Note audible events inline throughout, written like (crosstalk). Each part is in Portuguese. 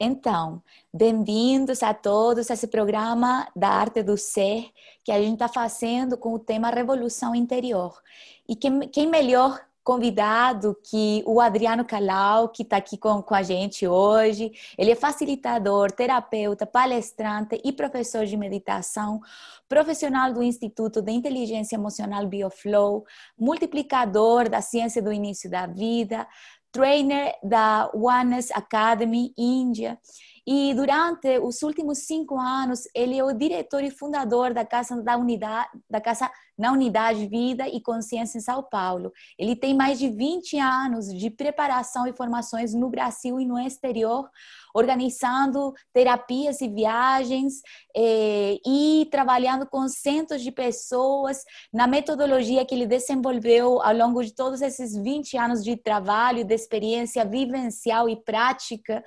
Então, bem-vindos a todos a esse programa da Arte do Ser que a gente está fazendo com o tema Revolução Interior. E quem, quem melhor convidado que o Adriano Calau, que está aqui com, com a gente hoje. Ele é facilitador, terapeuta, palestrante e professor de meditação, profissional do Instituto de Inteligência Emocional Bioflow, multiplicador da ciência do início da vida, trainer da Oneness Academy Índia. E durante os últimos cinco anos, ele é o diretor e fundador da Casa da Unidade, da Casa na Unidade Vida e Consciência em São Paulo. Ele tem mais de 20 anos de preparação e formações no Brasil e no exterior, organizando terapias e viagens eh, e trabalhando com centros de pessoas na metodologia que ele desenvolveu ao longo de todos esses 20 anos de trabalho, de experiência vivencial e prática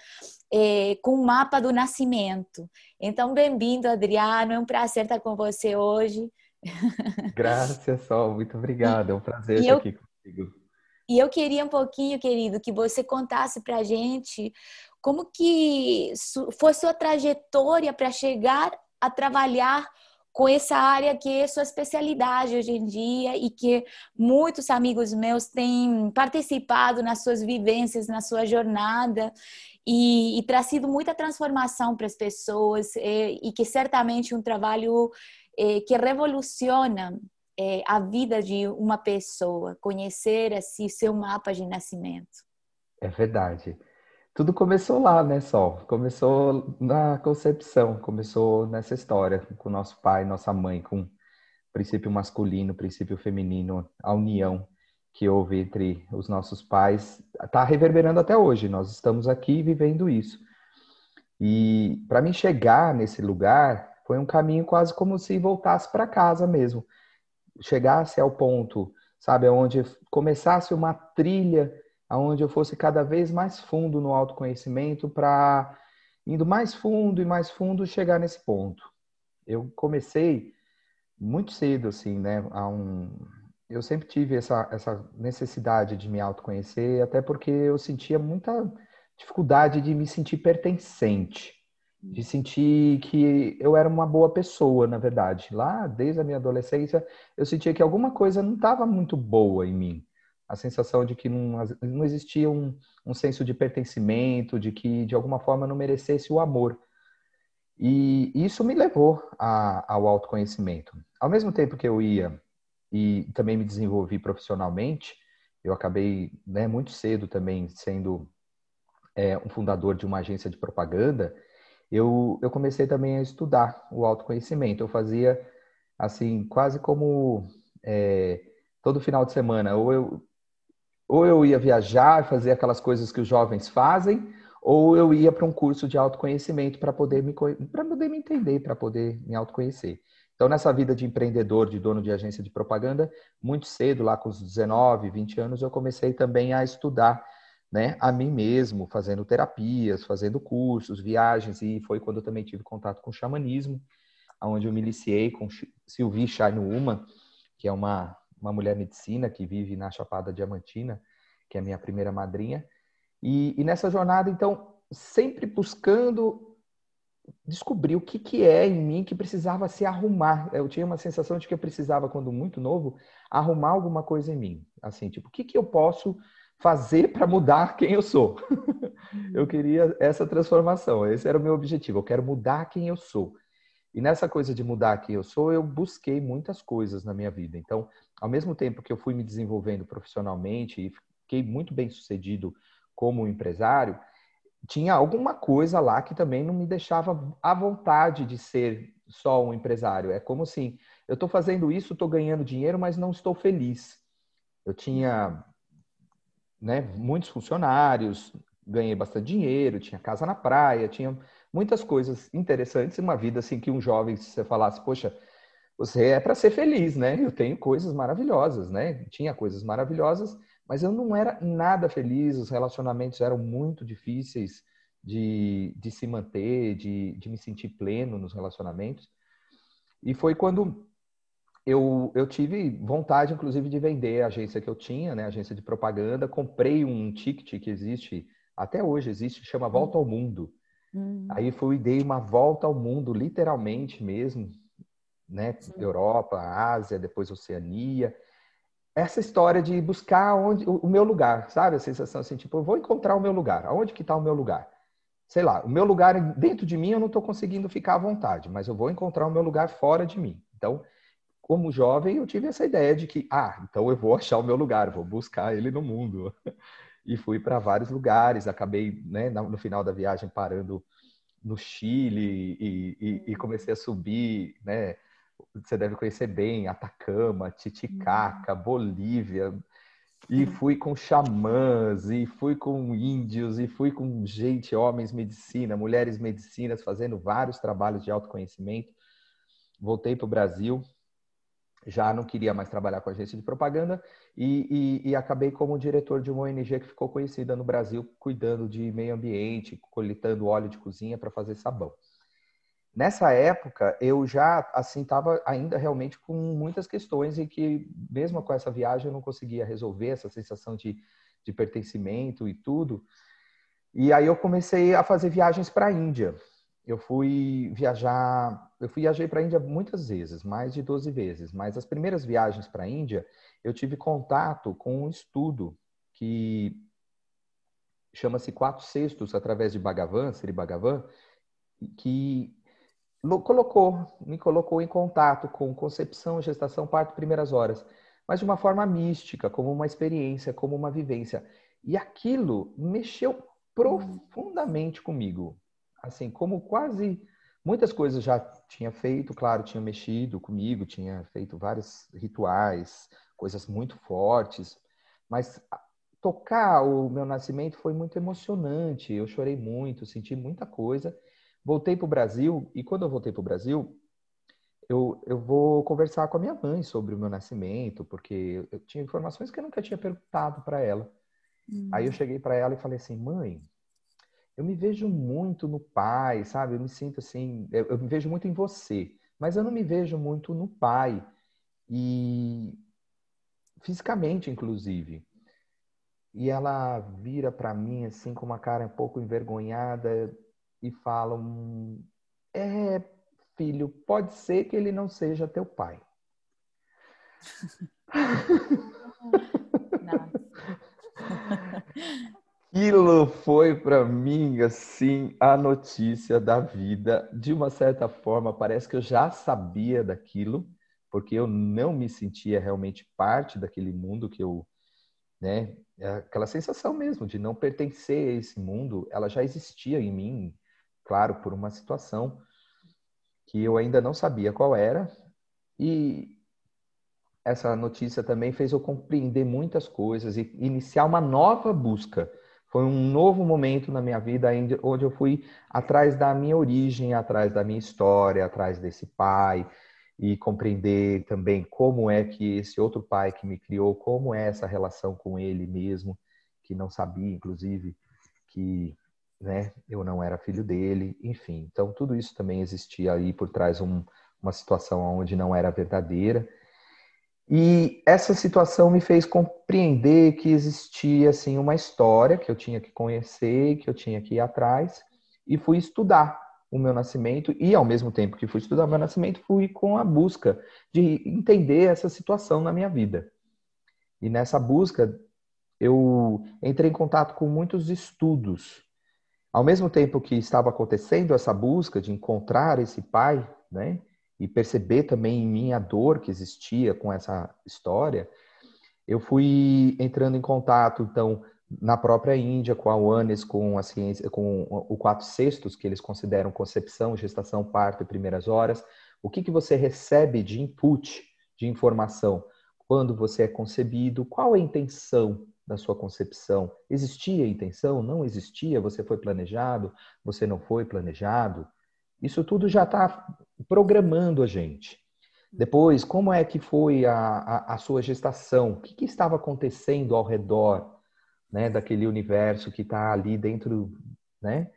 é, com o mapa do nascimento. Então, bem-vindo, Adriano. É um prazer estar com você hoje. Graças, Sol. Muito obrigado. É um prazer estar eu, aqui contigo. E eu queria um pouquinho, querido, que você contasse para a gente como que foi sua trajetória para chegar a trabalhar com essa área que é sua especialidade hoje em dia e que muitos amigos meus têm participado nas suas vivências, na sua jornada e, e trazido muita transformação para as pessoas e, e, que certamente um trabalho é, que revoluciona é, a vida de uma pessoa, conhecer assim seu mapa de nascimento. É verdade. Tudo começou lá, né, Sol? Começou na concepção, começou nessa história com nosso pai, nossa mãe, com princípio masculino, princípio feminino, a união que houve entre os nossos pais está reverberando até hoje. Nós estamos aqui vivendo isso. E para mim chegar nesse lugar foi um caminho quase como se voltasse para casa mesmo. Chegasse ao ponto, sabe, onde começasse uma trilha, aonde eu fosse cada vez mais fundo no autoconhecimento para indo mais fundo e mais fundo chegar nesse ponto. Eu comecei muito cedo assim, né, a um eu sempre tive essa, essa necessidade de me autoconhecer, até porque eu sentia muita dificuldade de me sentir pertencente, de sentir que eu era uma boa pessoa, na verdade. Lá, desde a minha adolescência, eu sentia que alguma coisa não estava muito boa em mim. A sensação de que não, não existia um, um senso de pertencimento, de que de alguma forma não merecesse o amor. E isso me levou a, ao autoconhecimento. Ao mesmo tempo que eu ia e também me desenvolvi profissionalmente. Eu acabei né, muito cedo também sendo é, um fundador de uma agência de propaganda. Eu, eu comecei também a estudar o autoconhecimento. Eu fazia assim, quase como é, todo final de semana. Ou eu, ou eu ia viajar, fazer aquelas coisas que os jovens fazem, ou eu ia para um curso de autoconhecimento para poder me para poder me entender, para poder me autoconhecer. Então, nessa vida de empreendedor, de dono de agência de propaganda, muito cedo, lá com os 19, 20 anos, eu comecei também a estudar né, a mim mesmo, fazendo terapias, fazendo cursos, viagens, e foi quando eu também tive contato com o xamanismo, onde eu me iniciei com Sylvie Uma, que é uma, uma mulher medicina que vive na Chapada Diamantina, que é a minha primeira madrinha. E, e nessa jornada, então, sempre buscando descobri o que, que é em mim que precisava se arrumar. Eu tinha uma sensação de que eu precisava, quando muito novo, arrumar alguma coisa em mim. Assim, tipo, o que, que eu posso fazer para mudar quem eu sou? (laughs) eu queria essa transformação. Esse era o meu objetivo. Eu quero mudar quem eu sou. E nessa coisa de mudar quem eu sou, eu busquei muitas coisas na minha vida. Então, ao mesmo tempo que eu fui me desenvolvendo profissionalmente e fiquei muito bem sucedido como empresário, tinha alguma coisa lá que também não me deixava à vontade de ser só um empresário. É como assim, eu estou fazendo isso, estou ganhando dinheiro, mas não estou feliz. Eu tinha né, muitos funcionários, ganhei bastante dinheiro, tinha casa na praia, tinha muitas coisas interessantes, uma vida assim que um jovem, se você falasse, poxa, você é para ser feliz, né? Eu tenho coisas maravilhosas, né? Tinha coisas maravilhosas, mas eu não era nada feliz, os relacionamentos eram muito difíceis de, de se manter, de, de me sentir pleno nos relacionamentos. E foi quando eu, eu tive vontade, inclusive, de vender a agência que eu tinha, né, agência de propaganda. Comprei um ticket que existe, até hoje existe, chama Volta ao Mundo. Uhum. Aí fui dei uma volta ao mundo, literalmente mesmo, né? Sim. Europa, Ásia, depois Oceania. Essa história de buscar onde o, o meu lugar, sabe? A sensação assim, tipo, eu vou encontrar o meu lugar. Aonde que está o meu lugar? Sei lá, o meu lugar dentro de mim eu não estou conseguindo ficar à vontade, mas eu vou encontrar o meu lugar fora de mim. Então, como jovem, eu tive essa ideia de que, ah, então eu vou (laughs) achar o meu lugar, vou buscar ele no mundo. (laughs) E fui para vários lugares, acabei, né, no final da viagem, parando no Chile e, e, e comecei a subir, né, você deve conhecer bem, Atacama, Titicaca, uhum. Bolívia, e fui com xamãs, e fui com índios, e fui com gente, homens medicina, mulheres medicinas, fazendo vários trabalhos de autoconhecimento. Voltei para o Brasil, já não queria mais trabalhar com agência de propaganda e, e, e, acabei como diretor de uma ONG que ficou conhecida no Brasil, cuidando de meio ambiente, coletando óleo de cozinha para fazer sabão. Nessa época, eu já assim estava ainda realmente com muitas questões e que mesmo com essa viagem eu não conseguia resolver essa sensação de, de pertencimento e tudo. E aí eu comecei a fazer viagens para a Índia eu fui viajar, eu fui viajei para a Índia muitas vezes, mais de 12 vezes, mas as primeiras viagens para a Índia, eu tive contato com um estudo que chama-se Quatro Sextos através de Bhagavan, Sri Bhagavan, que colocou, me colocou em contato com concepção, gestação, parto, primeiras horas, mas de uma forma mística, como uma experiência, como uma vivência. E aquilo mexeu profundamente comigo assim, como quase muitas coisas já tinha feito, claro, tinha mexido comigo, tinha feito vários rituais, coisas muito fortes, mas tocar o meu nascimento foi muito emocionante. Eu chorei muito, senti muita coisa. Voltei para o Brasil e quando eu voltei para o Brasil, eu, eu vou conversar com a minha mãe sobre o meu nascimento, porque eu tinha informações que eu nunca tinha perguntado para ela. Hum. Aí eu cheguei para ela e falei assim, mãe, eu me vejo muito no pai, sabe? Eu me sinto assim, eu, eu me vejo muito em você, mas eu não me vejo muito no pai. E fisicamente, inclusive. E ela vira para mim assim com uma cara um pouco envergonhada e fala: "É, filho, pode ser que ele não seja teu pai." (laughs) (laughs) Aquilo foi para mim assim a notícia da vida. De uma certa forma, parece que eu já sabia daquilo, porque eu não me sentia realmente parte daquele mundo que eu, né, é aquela sensação mesmo de não pertencer a esse mundo, ela já existia em mim, claro, por uma situação que eu ainda não sabia qual era. E essa notícia também fez eu compreender muitas coisas e iniciar uma nova busca foi um novo momento na minha vida onde eu fui atrás da minha origem, atrás da minha história, atrás desse pai e compreender também como é que esse outro pai que me criou, como é essa relação com ele mesmo, que não sabia, inclusive, que né, eu não era filho dele, enfim. Então, tudo isso também existia aí por trás um, uma situação onde não era verdadeira. E essa situação me fez compreender que existia assim uma história que eu tinha que conhecer, que eu tinha que ir atrás, e fui estudar o meu nascimento e ao mesmo tempo que fui estudar o meu nascimento, fui com a busca de entender essa situação na minha vida. E nessa busca eu entrei em contato com muitos estudos. Ao mesmo tempo que estava acontecendo essa busca de encontrar esse pai, né? E perceber também em mim a dor que existia com essa história, eu fui entrando em contato, então, na própria Índia, com a UANES, com a ciência, com o quatro sextos, que eles consideram concepção, gestação, parto e primeiras horas. O que, que você recebe de input, de informação, quando você é concebido? Qual a intenção da sua concepção? Existia intenção? Não existia? Você foi planejado? Você não foi planejado? Isso tudo já está programando a gente. Depois, como é que foi a, a, a sua gestação? O que, que, estava acontecendo ao redor né, daquele universo que está ali dentro né,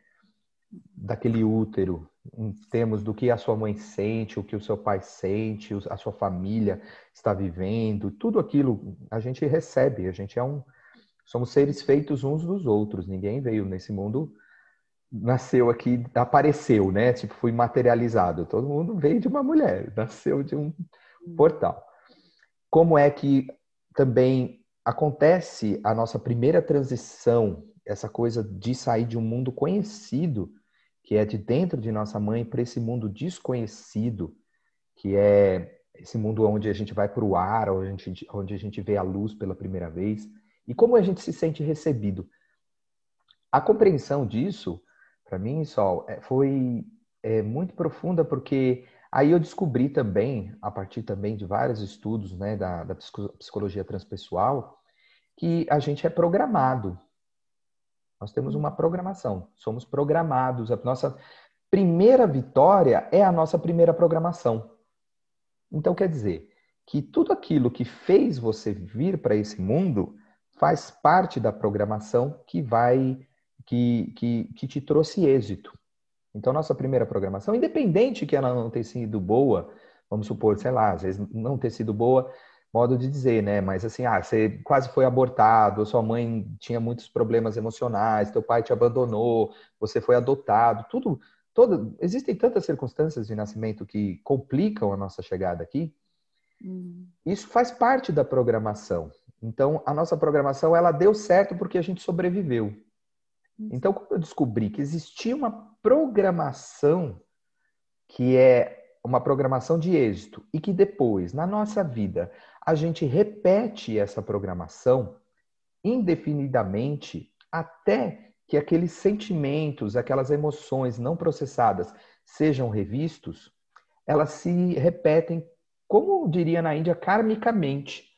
daquele útero, em termos do que a sua mãe sente, o que o seu pai sente, a sua família está vivendo, tudo aquilo a gente recebe, a gente é um somos seres feitos uns dos outros, ninguém veio nesse mundo nasceu aqui, apareceu, né? Tipo, foi materializado. Todo mundo veio de uma mulher, (laughs) nasceu de um portal. Como é que também acontece a nossa primeira transição, essa coisa de sair de um mundo conhecido, que é de dentro de nossa mãe, para esse mundo desconhecido, que é esse mundo onde a gente vai para o ar, onde a, gente, onde a gente vê a luz pela primeira vez, e como a gente se sente recebido. A compreensão disso para mim, Sol, é, foi é, muito profunda porque aí eu descobri também, a partir também de vários estudos né, da, da psicologia transpessoal, que a gente é programado. Nós temos uma programação, somos programados. A nossa primeira vitória é a nossa primeira programação. Então, quer dizer que tudo aquilo que fez você vir para esse mundo faz parte da programação que vai que, que, que te trouxe êxito. Então, nossa primeira programação, independente que ela não tenha sido boa, vamos supor, sei lá, às vezes não ter sido boa, modo de dizer, né? Mas assim, ah, você quase foi abortado, sua mãe tinha muitos problemas emocionais, teu pai te abandonou, você foi adotado, tudo, todo, existem tantas circunstâncias de nascimento que complicam a nossa chegada aqui. Hum. Isso faz parte da programação. Então, a nossa programação ela deu certo porque a gente sobreviveu. Então, quando eu descobri que existia uma programação que é uma programação de êxito e que depois, na nossa vida, a gente repete essa programação indefinidamente até que aqueles sentimentos, aquelas emoções não processadas sejam revistos, elas se repetem, como diria na Índia, karmicamente.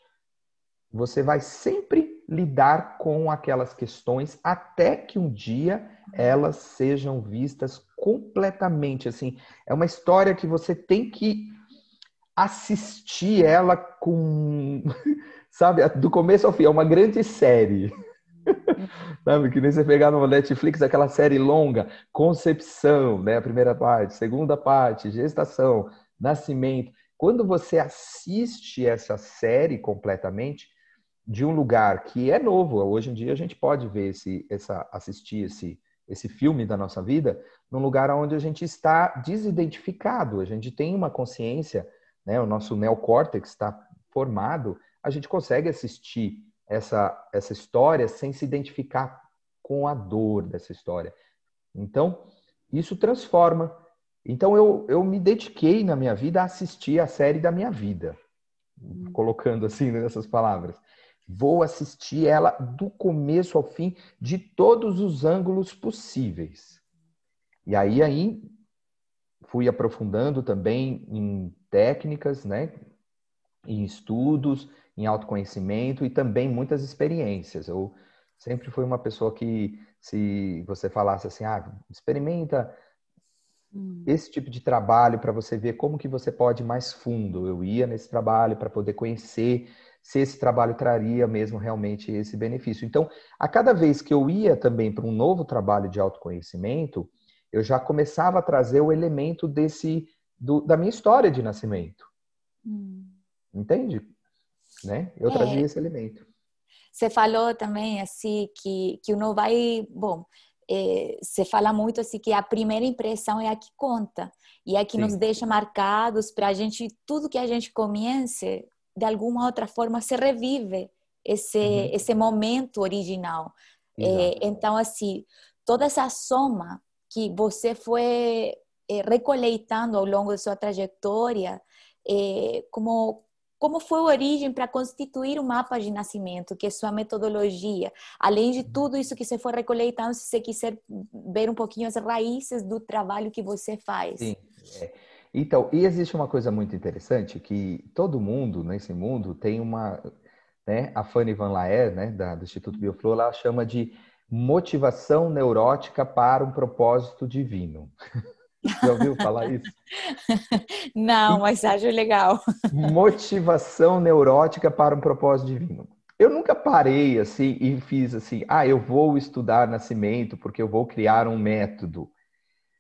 Você vai sempre lidar com aquelas questões até que um dia elas sejam vistas completamente assim. É uma história que você tem que assistir ela com, (laughs) sabe, do começo ao fim, é uma grande série. (laughs) sabe, que nem você pegar no Netflix aquela série longa, concepção, né, a primeira parte, segunda parte, gestação, nascimento. Quando você assiste essa série completamente, de um lugar que é novo. Hoje em dia a gente pode ver esse, essa, assistir esse, esse filme da nossa vida num lugar onde a gente está desidentificado. A gente tem uma consciência, né? O nosso neocórtex está formado. A gente consegue assistir essa essa história sem se identificar com a dor dessa história. Então isso transforma. Então eu, eu me dediquei na minha vida a assistir a série da minha vida, hum. colocando assim nessas palavras. Vou assistir ela do começo ao fim, de todos os ângulos possíveis. E aí, aí fui aprofundando também em técnicas, né? em estudos, em autoconhecimento e também muitas experiências. Eu sempre fui uma pessoa que, se você falasse assim, ah, experimenta hum. esse tipo de trabalho para você ver como que você pode ir mais fundo. Eu ia nesse trabalho para poder conhecer se esse trabalho traria mesmo realmente esse benefício. Então, a cada vez que eu ia também para um novo trabalho de autoconhecimento, eu já começava a trazer o elemento desse do, da minha história de nascimento. Hum. Entende? Né? Eu é. trazia esse elemento. Você falou também assim que que não vai, bom, é, você fala muito assim que a primeira impressão é a que conta e é a que Sim. nos deixa marcados para a gente tudo que a gente comece de alguma outra forma se revive esse uhum. esse momento original. É, então assim, toda essa soma que você foi é, recolheitando ao longo da sua trajetória, é, como como foi a origem para constituir o um mapa de nascimento, que é sua metodologia, além de tudo isso que você for recolheitando, se você quiser ver um pouquinho as raízes do trabalho que você faz. Sim, é. Então, e existe uma coisa muito interessante que todo mundo nesse mundo tem uma, né, a Fanny Van Laer, né, da, do Instituto Bioflow, ela chama de motivação neurótica para um propósito divino. (laughs) Já ouviu falar isso? (laughs) Não, mas acho legal. (laughs) Motivação neurótica para um propósito divino. Eu nunca parei assim e fiz assim, ah, eu vou estudar nascimento porque eu vou criar um método.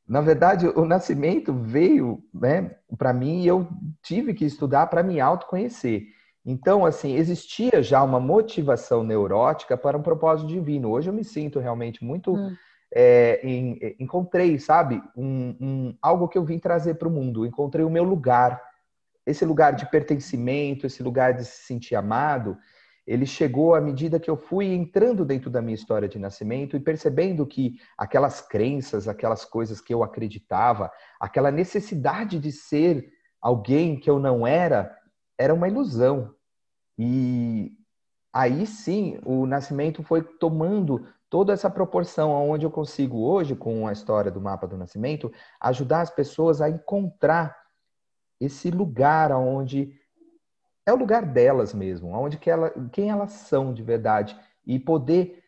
Na verdade, o nascimento veio né, para mim e eu tive que estudar para me autoconhecer. Então, assim, existia já uma motivação neurótica para um propósito divino. Hoje eu me sinto realmente muito hum. é, em, encontrei, sabe, um, um, algo que eu vim trazer para o mundo. Encontrei o meu lugar, esse lugar de pertencimento, esse lugar de se sentir amado. Ele chegou à medida que eu fui entrando dentro da minha história de nascimento e percebendo que aquelas crenças, aquelas coisas que eu acreditava, aquela necessidade de ser alguém que eu não era, era uma ilusão. E aí sim, o nascimento foi tomando toda essa proporção aonde eu consigo hoje com a história do mapa do nascimento ajudar as pessoas a encontrar esse lugar aonde é o lugar delas mesmo, aonde que ela, quem elas são de verdade e poder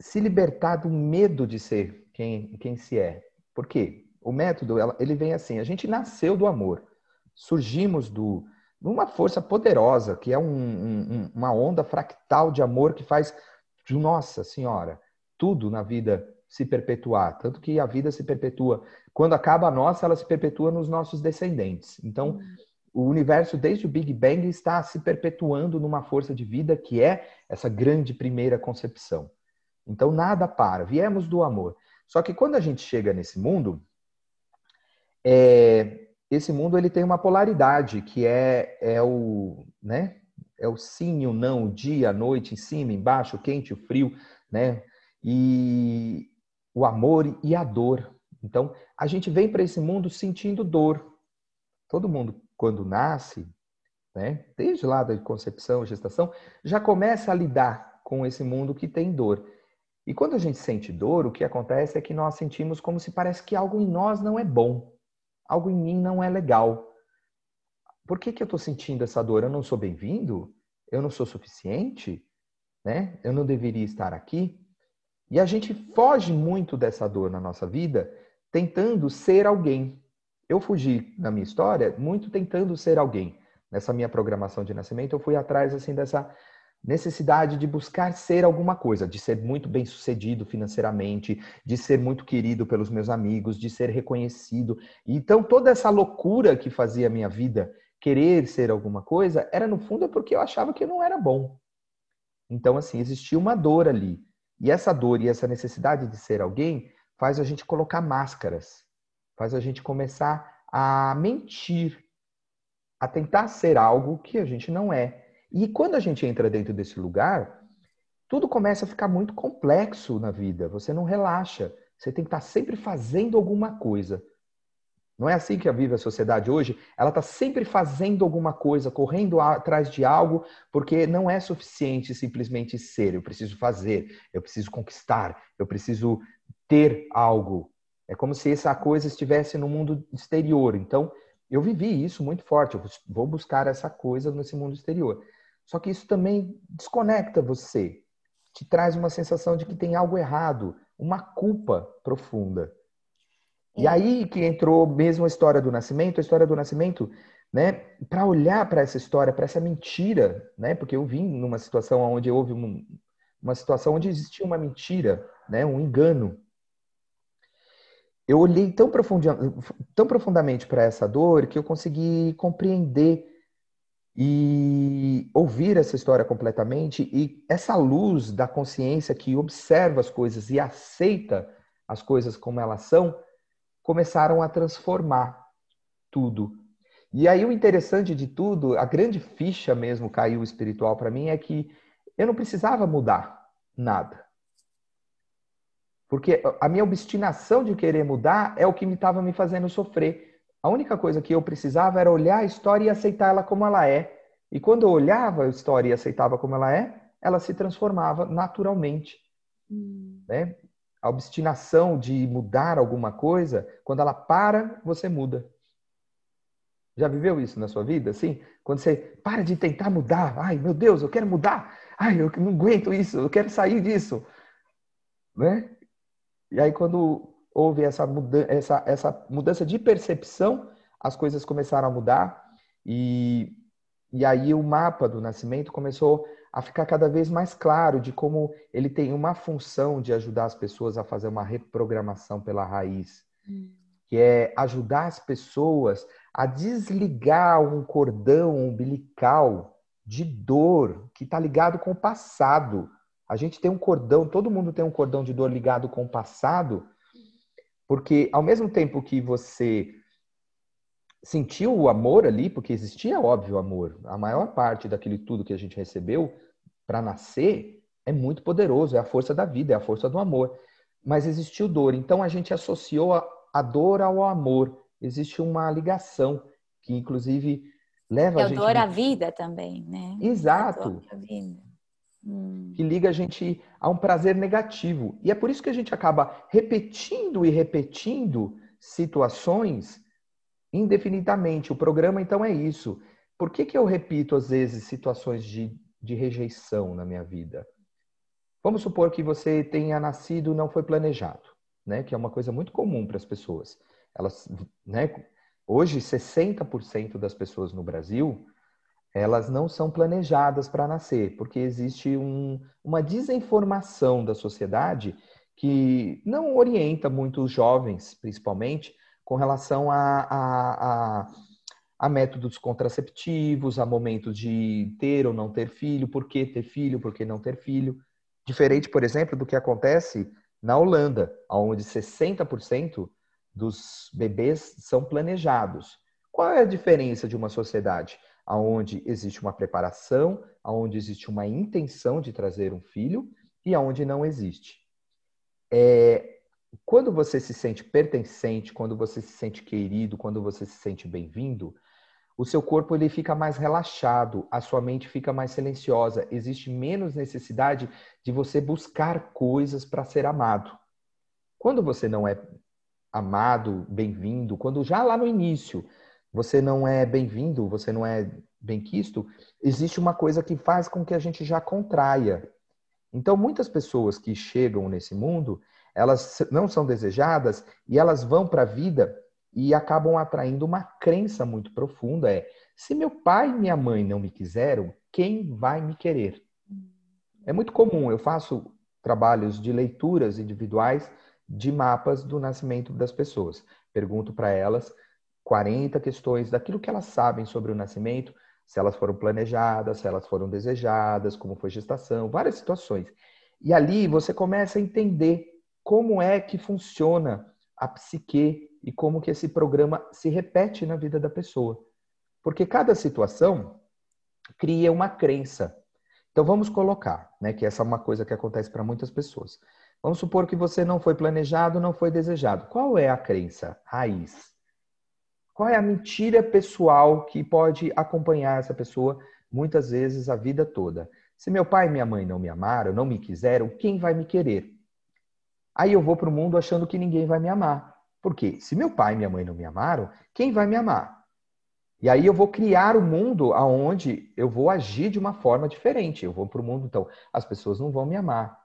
se libertar do medo de ser quem, quem se é. Por quê? O método ele vem assim: a gente nasceu do amor, surgimos do uma força poderosa que é um, um, uma onda fractal de amor que faz de Nossa Senhora, tudo na vida se perpetuar. Tanto que a vida se perpetua. Quando acaba a nossa, ela se perpetua nos nossos descendentes. Então, o universo, desde o Big Bang, está se perpetuando numa força de vida que é essa grande primeira concepção. Então, nada para. Viemos do amor. Só que quando a gente chega nesse mundo, é, esse mundo ele tem uma polaridade, que é, é o, né? é o sim e o não, o dia, a noite, em cima, embaixo, o quente, o frio, né? E o amor e a dor. Então, a gente vem para esse mundo sentindo dor. Todo mundo, quando nasce, né, desde lá da concepção, gestação, já começa a lidar com esse mundo que tem dor. E quando a gente sente dor, o que acontece é que nós sentimos como se parece que algo em nós não é bom, algo em mim não é legal por que, que eu estou sentindo essa dor? Eu não sou bem-vindo? Eu não sou suficiente? Né? Eu não deveria estar aqui? E a gente foge muito dessa dor na nossa vida tentando ser alguém. Eu fugi na minha história muito tentando ser alguém. Nessa minha programação de nascimento, eu fui atrás assim dessa necessidade de buscar ser alguma coisa, de ser muito bem sucedido financeiramente, de ser muito querido pelos meus amigos, de ser reconhecido. Então, toda essa loucura que fazia a minha vida querer ser alguma coisa, era no fundo porque eu achava que eu não era bom. Então, assim, existia uma dor ali. E essa dor e essa necessidade de ser alguém faz a gente colocar máscaras, faz a gente começar a mentir, a tentar ser algo que a gente não é. E quando a gente entra dentro desse lugar, tudo começa a ficar muito complexo na vida. Você não relaxa. Você tem que estar sempre fazendo alguma coisa. Não é assim que vive a sociedade hoje? Ela está sempre fazendo alguma coisa, correndo atrás de algo, porque não é suficiente simplesmente ser. Eu preciso fazer, eu preciso conquistar, eu preciso ter algo. É como se essa coisa estivesse no mundo exterior. Então, eu vivi isso muito forte. Eu vou buscar essa coisa nesse mundo exterior. Só que isso também desconecta você, te traz uma sensação de que tem algo errado, uma culpa profunda. E é. aí que entrou mesmo a história do nascimento, a história do nascimento, né, para olhar para essa história, para essa mentira, né, porque eu vim numa situação onde houve uma, uma situação onde existia uma mentira, né, um engano. Eu olhei tão, tão profundamente para essa dor que eu consegui compreender e ouvir essa história completamente e essa luz da consciência que observa as coisas e aceita as coisas como elas são, começaram a transformar tudo. E aí o interessante de tudo, a grande ficha mesmo caiu espiritual para mim é que eu não precisava mudar nada. Porque a minha obstinação de querer mudar é o que me estava me fazendo sofrer. A única coisa que eu precisava era olhar a história e aceitar ela como ela é. E quando eu olhava a história e aceitava como ela é, ela se transformava naturalmente. Hum. Né? a obstinação de mudar alguma coisa, quando ela para, você muda. Já viveu isso na sua vida? Assim, quando você para de tentar mudar, ai meu Deus, eu quero mudar, ai eu não aguento isso, eu quero sair disso, né? E aí quando houve essa mudança, essa, essa mudança de percepção, as coisas começaram a mudar e, e aí o mapa do nascimento começou a ficar cada vez mais claro de como ele tem uma função de ajudar as pessoas a fazer uma reprogramação pela raiz, hum. que é ajudar as pessoas a desligar um cordão umbilical de dor que está ligado com o passado. A gente tem um cordão, todo mundo tem um cordão de dor ligado com o passado, porque ao mesmo tempo que você sentiu o amor ali, porque existia, óbvio, amor, a maior parte daquele tudo que a gente recebeu para nascer é muito poderoso, é a força da vida, é a força do amor. Mas existiu dor, então a gente associou a, a dor ao amor. Existe uma ligação que, inclusive, leva é a gente. dor à vida também, né? Exato. Hum. Que liga a gente a um prazer negativo. E é por isso que a gente acaba repetindo e repetindo situações indefinidamente. O programa, então, é isso. Por que, que eu repito, às vezes, situações de, de rejeição na minha vida? Vamos supor que você tenha nascido não foi planejado, né? Que é uma coisa muito comum para as pessoas. Elas, né? Hoje, 60% das pessoas no Brasil, elas não são planejadas para nascer, porque existe um, uma desinformação da sociedade que não orienta muito os jovens, principalmente, com relação a, a, a, a, métodos contraceptivos, a momentos de ter ou não ter filho, por que ter filho, por que não ter filho. Diferente, por exemplo, do que acontece na Holanda, onde 60% dos bebês são planejados. Qual é a diferença de uma sociedade onde existe uma preparação, onde existe uma intenção de trazer um filho e onde não existe? É, quando você se sente pertencente, quando você se sente querido, quando você se sente bem-vindo, o seu corpo ele fica mais relaxado, a sua mente fica mais silenciosa, existe menos necessidade de você buscar coisas para ser amado. Quando você não é amado, bem-vindo, quando já lá no início você não é bem-vindo, você não é bem-quisto, existe uma coisa que faz com que a gente já contraia. Então, muitas pessoas que chegam nesse mundo, elas não são desejadas e elas vão para a vida e acabam atraindo uma crença muito profunda é se meu pai e minha mãe não me quiseram, quem vai me querer? É muito comum, eu faço trabalhos de leituras individuais de mapas do nascimento das pessoas. Pergunto para elas 40 questões daquilo que elas sabem sobre o nascimento, se elas foram planejadas, se elas foram desejadas, como foi gestação, várias situações. E ali você começa a entender como é que funciona a psique e como que esse programa se repete na vida da pessoa. Porque cada situação cria uma crença. Então vamos colocar, né, que essa é uma coisa que acontece para muitas pessoas. Vamos supor que você não foi planejado, não foi desejado. Qual é a crença raiz? Qual é a mentira pessoal que pode acompanhar essa pessoa muitas vezes a vida toda? Se meu pai e minha mãe não me amaram, não me quiseram, quem vai me querer? Aí eu vou para o mundo achando que ninguém vai me amar. Por quê? Se meu pai e minha mãe não me amaram, quem vai me amar? E aí eu vou criar um mundo aonde eu vou agir de uma forma diferente. Eu vou para o mundo, então, as pessoas não vão me amar.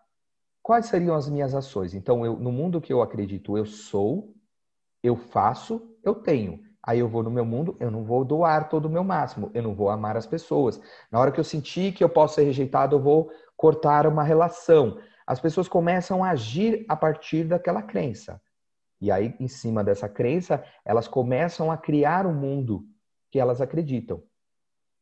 Quais seriam as minhas ações? Então, eu, no mundo que eu acredito, eu sou, eu faço, eu tenho. Aí eu vou no meu mundo, eu não vou doar todo o meu máximo, eu não vou amar as pessoas. Na hora que eu sentir que eu posso ser rejeitado, eu vou cortar uma relação as pessoas começam a agir a partir daquela crença. E aí, em cima dessa crença, elas começam a criar o um mundo que elas acreditam.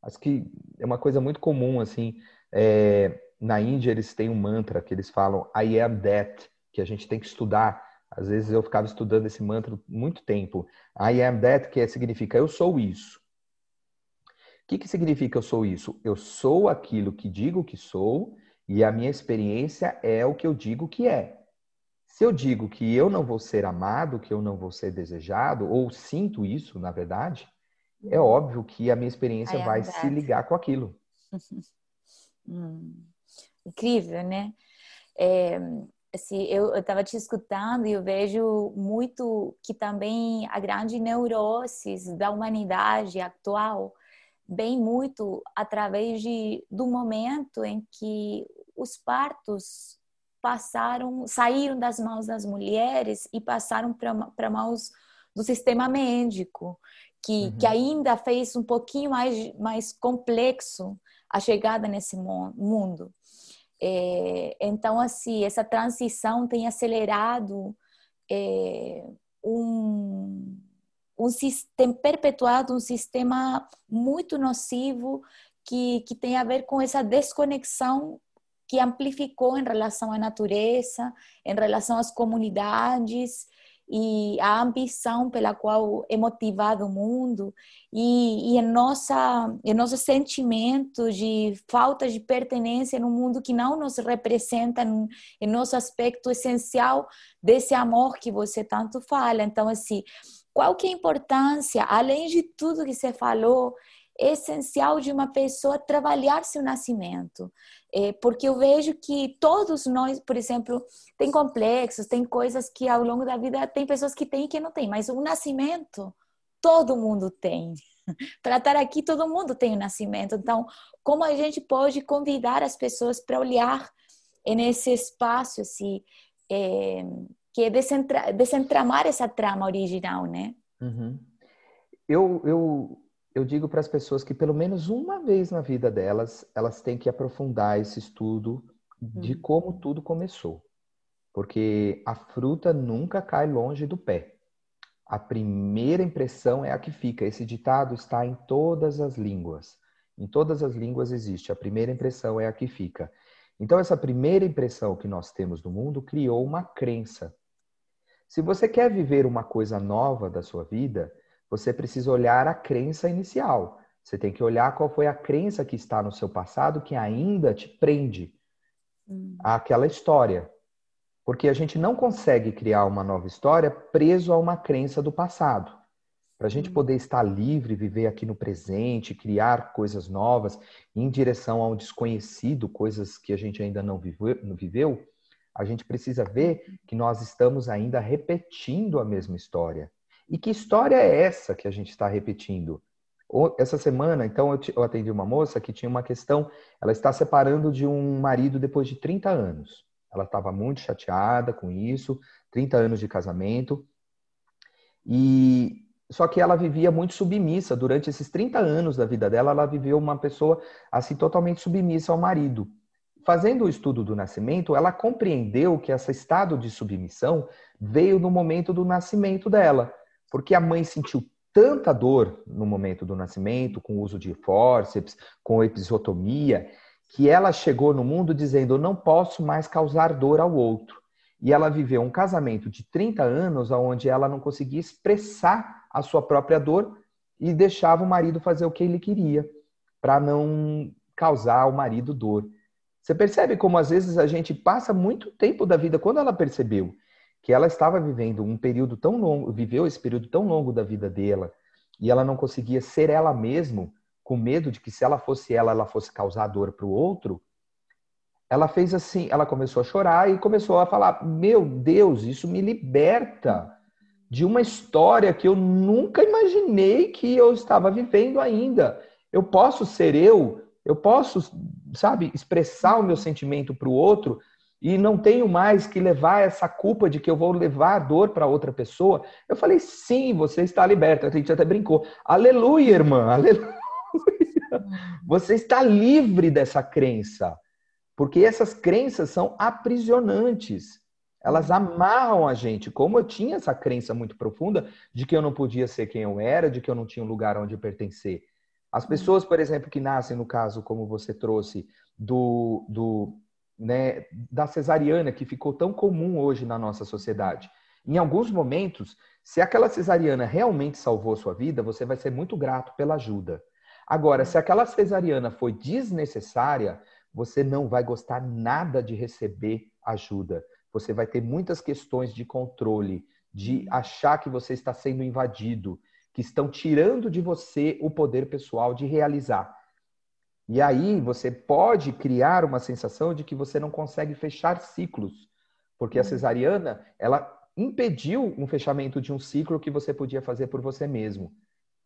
Acho que é uma coisa muito comum, assim. É, na Índia, eles têm um mantra que eles falam I am that, que a gente tem que estudar. Às vezes eu ficava estudando esse mantra muito tempo. I am that, que significa eu sou isso. O que, que significa eu sou isso? Eu sou aquilo que digo que sou e a minha experiência é o que eu digo que é. Se eu digo que eu não vou ser amado, que eu não vou ser desejado, ou sinto isso, na verdade, é óbvio que a minha experiência vai se ligar com aquilo. (laughs) hum. Incrível, né? É, assim, eu estava te escutando e eu vejo muito que também a grande neurose da humanidade atual vem muito através de, do momento em que os partos passaram, saíram das mãos das mulheres e passaram para mãos do sistema médico, que, uhum. que ainda fez um pouquinho mais, mais complexo a chegada nesse mundo. É, então, assim, essa transição tem acelerado é, um, um sistema perpetuado um sistema muito nocivo que, que tem a ver com essa desconexão que amplificou em relação à natureza, em relação às comunidades e a ambição pela qual é motivado o mundo e, e em nossa em nosso sentimento de falta de pertenência num mundo que não nos representa em nosso aspecto essencial desse amor que você tanto fala então assim qual que é a importância além de tudo que você falou essencial de uma pessoa trabalhar seu nascimento. É, porque eu vejo que todos nós, por exemplo, tem complexos, tem coisas que ao longo da vida tem pessoas que têm e que não têm, mas o nascimento todo mundo tem. (laughs) para estar aqui, todo mundo tem o nascimento. Então, como a gente pode convidar as pessoas para olhar nesse espaço, assim, é, que é desentra desentramar essa trama original, né? Uhum. Eu, eu eu digo para as pessoas que pelo menos uma vez na vida delas, elas têm que aprofundar esse estudo de uhum. como tudo começou. Porque a fruta nunca cai longe do pé. A primeira impressão é a que fica. Esse ditado está em todas as línguas. Em todas as línguas existe. A primeira impressão é a que fica. Então, essa primeira impressão que nós temos do mundo criou uma crença. Se você quer viver uma coisa nova da sua vida, você precisa olhar a crença inicial. Você tem que olhar qual foi a crença que está no seu passado que ainda te prende hum. àquela história. Porque a gente não consegue criar uma nova história preso a uma crença do passado. Para a gente hum. poder estar livre, viver aqui no presente, criar coisas novas em direção a um desconhecido, coisas que a gente ainda não viveu, a gente precisa ver uhum. que nós estamos ainda repetindo a mesma história. E que história é essa que a gente está repetindo? Essa semana, então, eu atendi uma moça que tinha uma questão, ela está separando de um marido depois de 30 anos. Ela estava muito chateada com isso, 30 anos de casamento. E só que ela vivia muito submissa durante esses 30 anos da vida dela, ela viveu uma pessoa assim totalmente submissa ao marido. Fazendo o estudo do nascimento, ela compreendeu que esse estado de submissão veio no momento do nascimento dela. Porque a mãe sentiu tanta dor no momento do nascimento, com o uso de fórceps, com episiotomia, que ela chegou no mundo dizendo: Eu não posso mais causar dor ao outro. E ela viveu um casamento de 30 anos onde ela não conseguia expressar a sua própria dor e deixava o marido fazer o que ele queria, para não causar ao marido dor. Você percebe como às vezes a gente passa muito tempo da vida, quando ela percebeu que ela estava vivendo um período tão longo, viveu esse período tão longo da vida dela, e ela não conseguia ser ela mesma, com medo de que se ela fosse ela, ela fosse causar dor para o outro, ela fez assim, ela começou a chorar e começou a falar: "Meu Deus, isso me liberta de uma história que eu nunca imaginei que eu estava vivendo ainda. Eu posso ser eu, eu posso, sabe, expressar o meu sentimento para o outro e não tenho mais que levar essa culpa de que eu vou levar a dor para outra pessoa. Eu falei, sim, você está liberta. A gente até brincou. Aleluia, irmã, aleluia. Você está livre dessa crença. Porque essas crenças são aprisionantes. Elas amarram a gente. Como eu tinha essa crença muito profunda de que eu não podia ser quem eu era, de que eu não tinha um lugar onde pertencer. As pessoas, por exemplo, que nascem, no caso, como você trouxe, do, do né, da cesariana que ficou tão comum hoje na nossa sociedade. Em alguns momentos, se aquela cesariana realmente salvou sua vida, você vai ser muito grato pela ajuda. Agora, se aquela cesariana foi desnecessária, você não vai gostar nada de receber ajuda. Você vai ter muitas questões de controle, de achar que você está sendo invadido, que estão tirando de você o poder pessoal de realizar. E aí você pode criar uma sensação de que você não consegue fechar ciclos, porque a uhum. cesariana, ela impediu um fechamento de um ciclo que você podia fazer por você mesmo.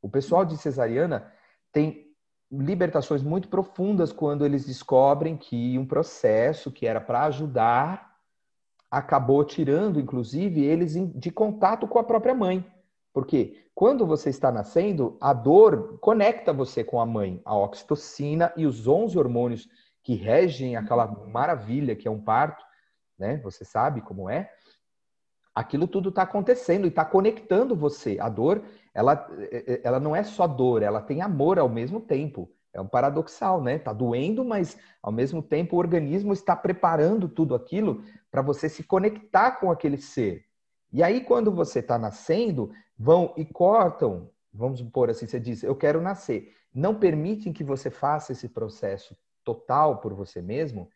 O pessoal de cesariana tem libertações muito profundas quando eles descobrem que um processo que era para ajudar acabou tirando, inclusive, eles de contato com a própria mãe. Porque quando você está nascendo, a dor conecta você com a mãe, a oxitocina e os 11 hormônios que regem aquela maravilha que é um parto, né? Você sabe como é. Aquilo tudo está acontecendo e está conectando você. A dor, ela, ela não é só dor, ela tem amor ao mesmo tempo. É um paradoxal, né? Tá doendo, mas ao mesmo tempo o organismo está preparando tudo aquilo para você se conectar com aquele ser. E aí, quando você está nascendo, vão e cortam, vamos supor assim, você diz, eu quero nascer. Não permitem que você faça esse processo total por você mesmo,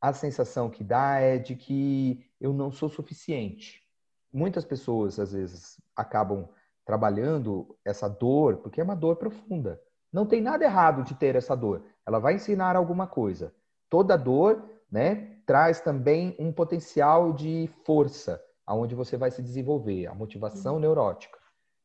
a sensação que dá é de que eu não sou suficiente. Muitas pessoas, às vezes, acabam trabalhando essa dor, porque é uma dor profunda. Não tem nada errado de ter essa dor. Ela vai ensinar alguma coisa. Toda dor, né, traz também um potencial de força, aonde você vai se desenvolver, a motivação uhum. neurótica,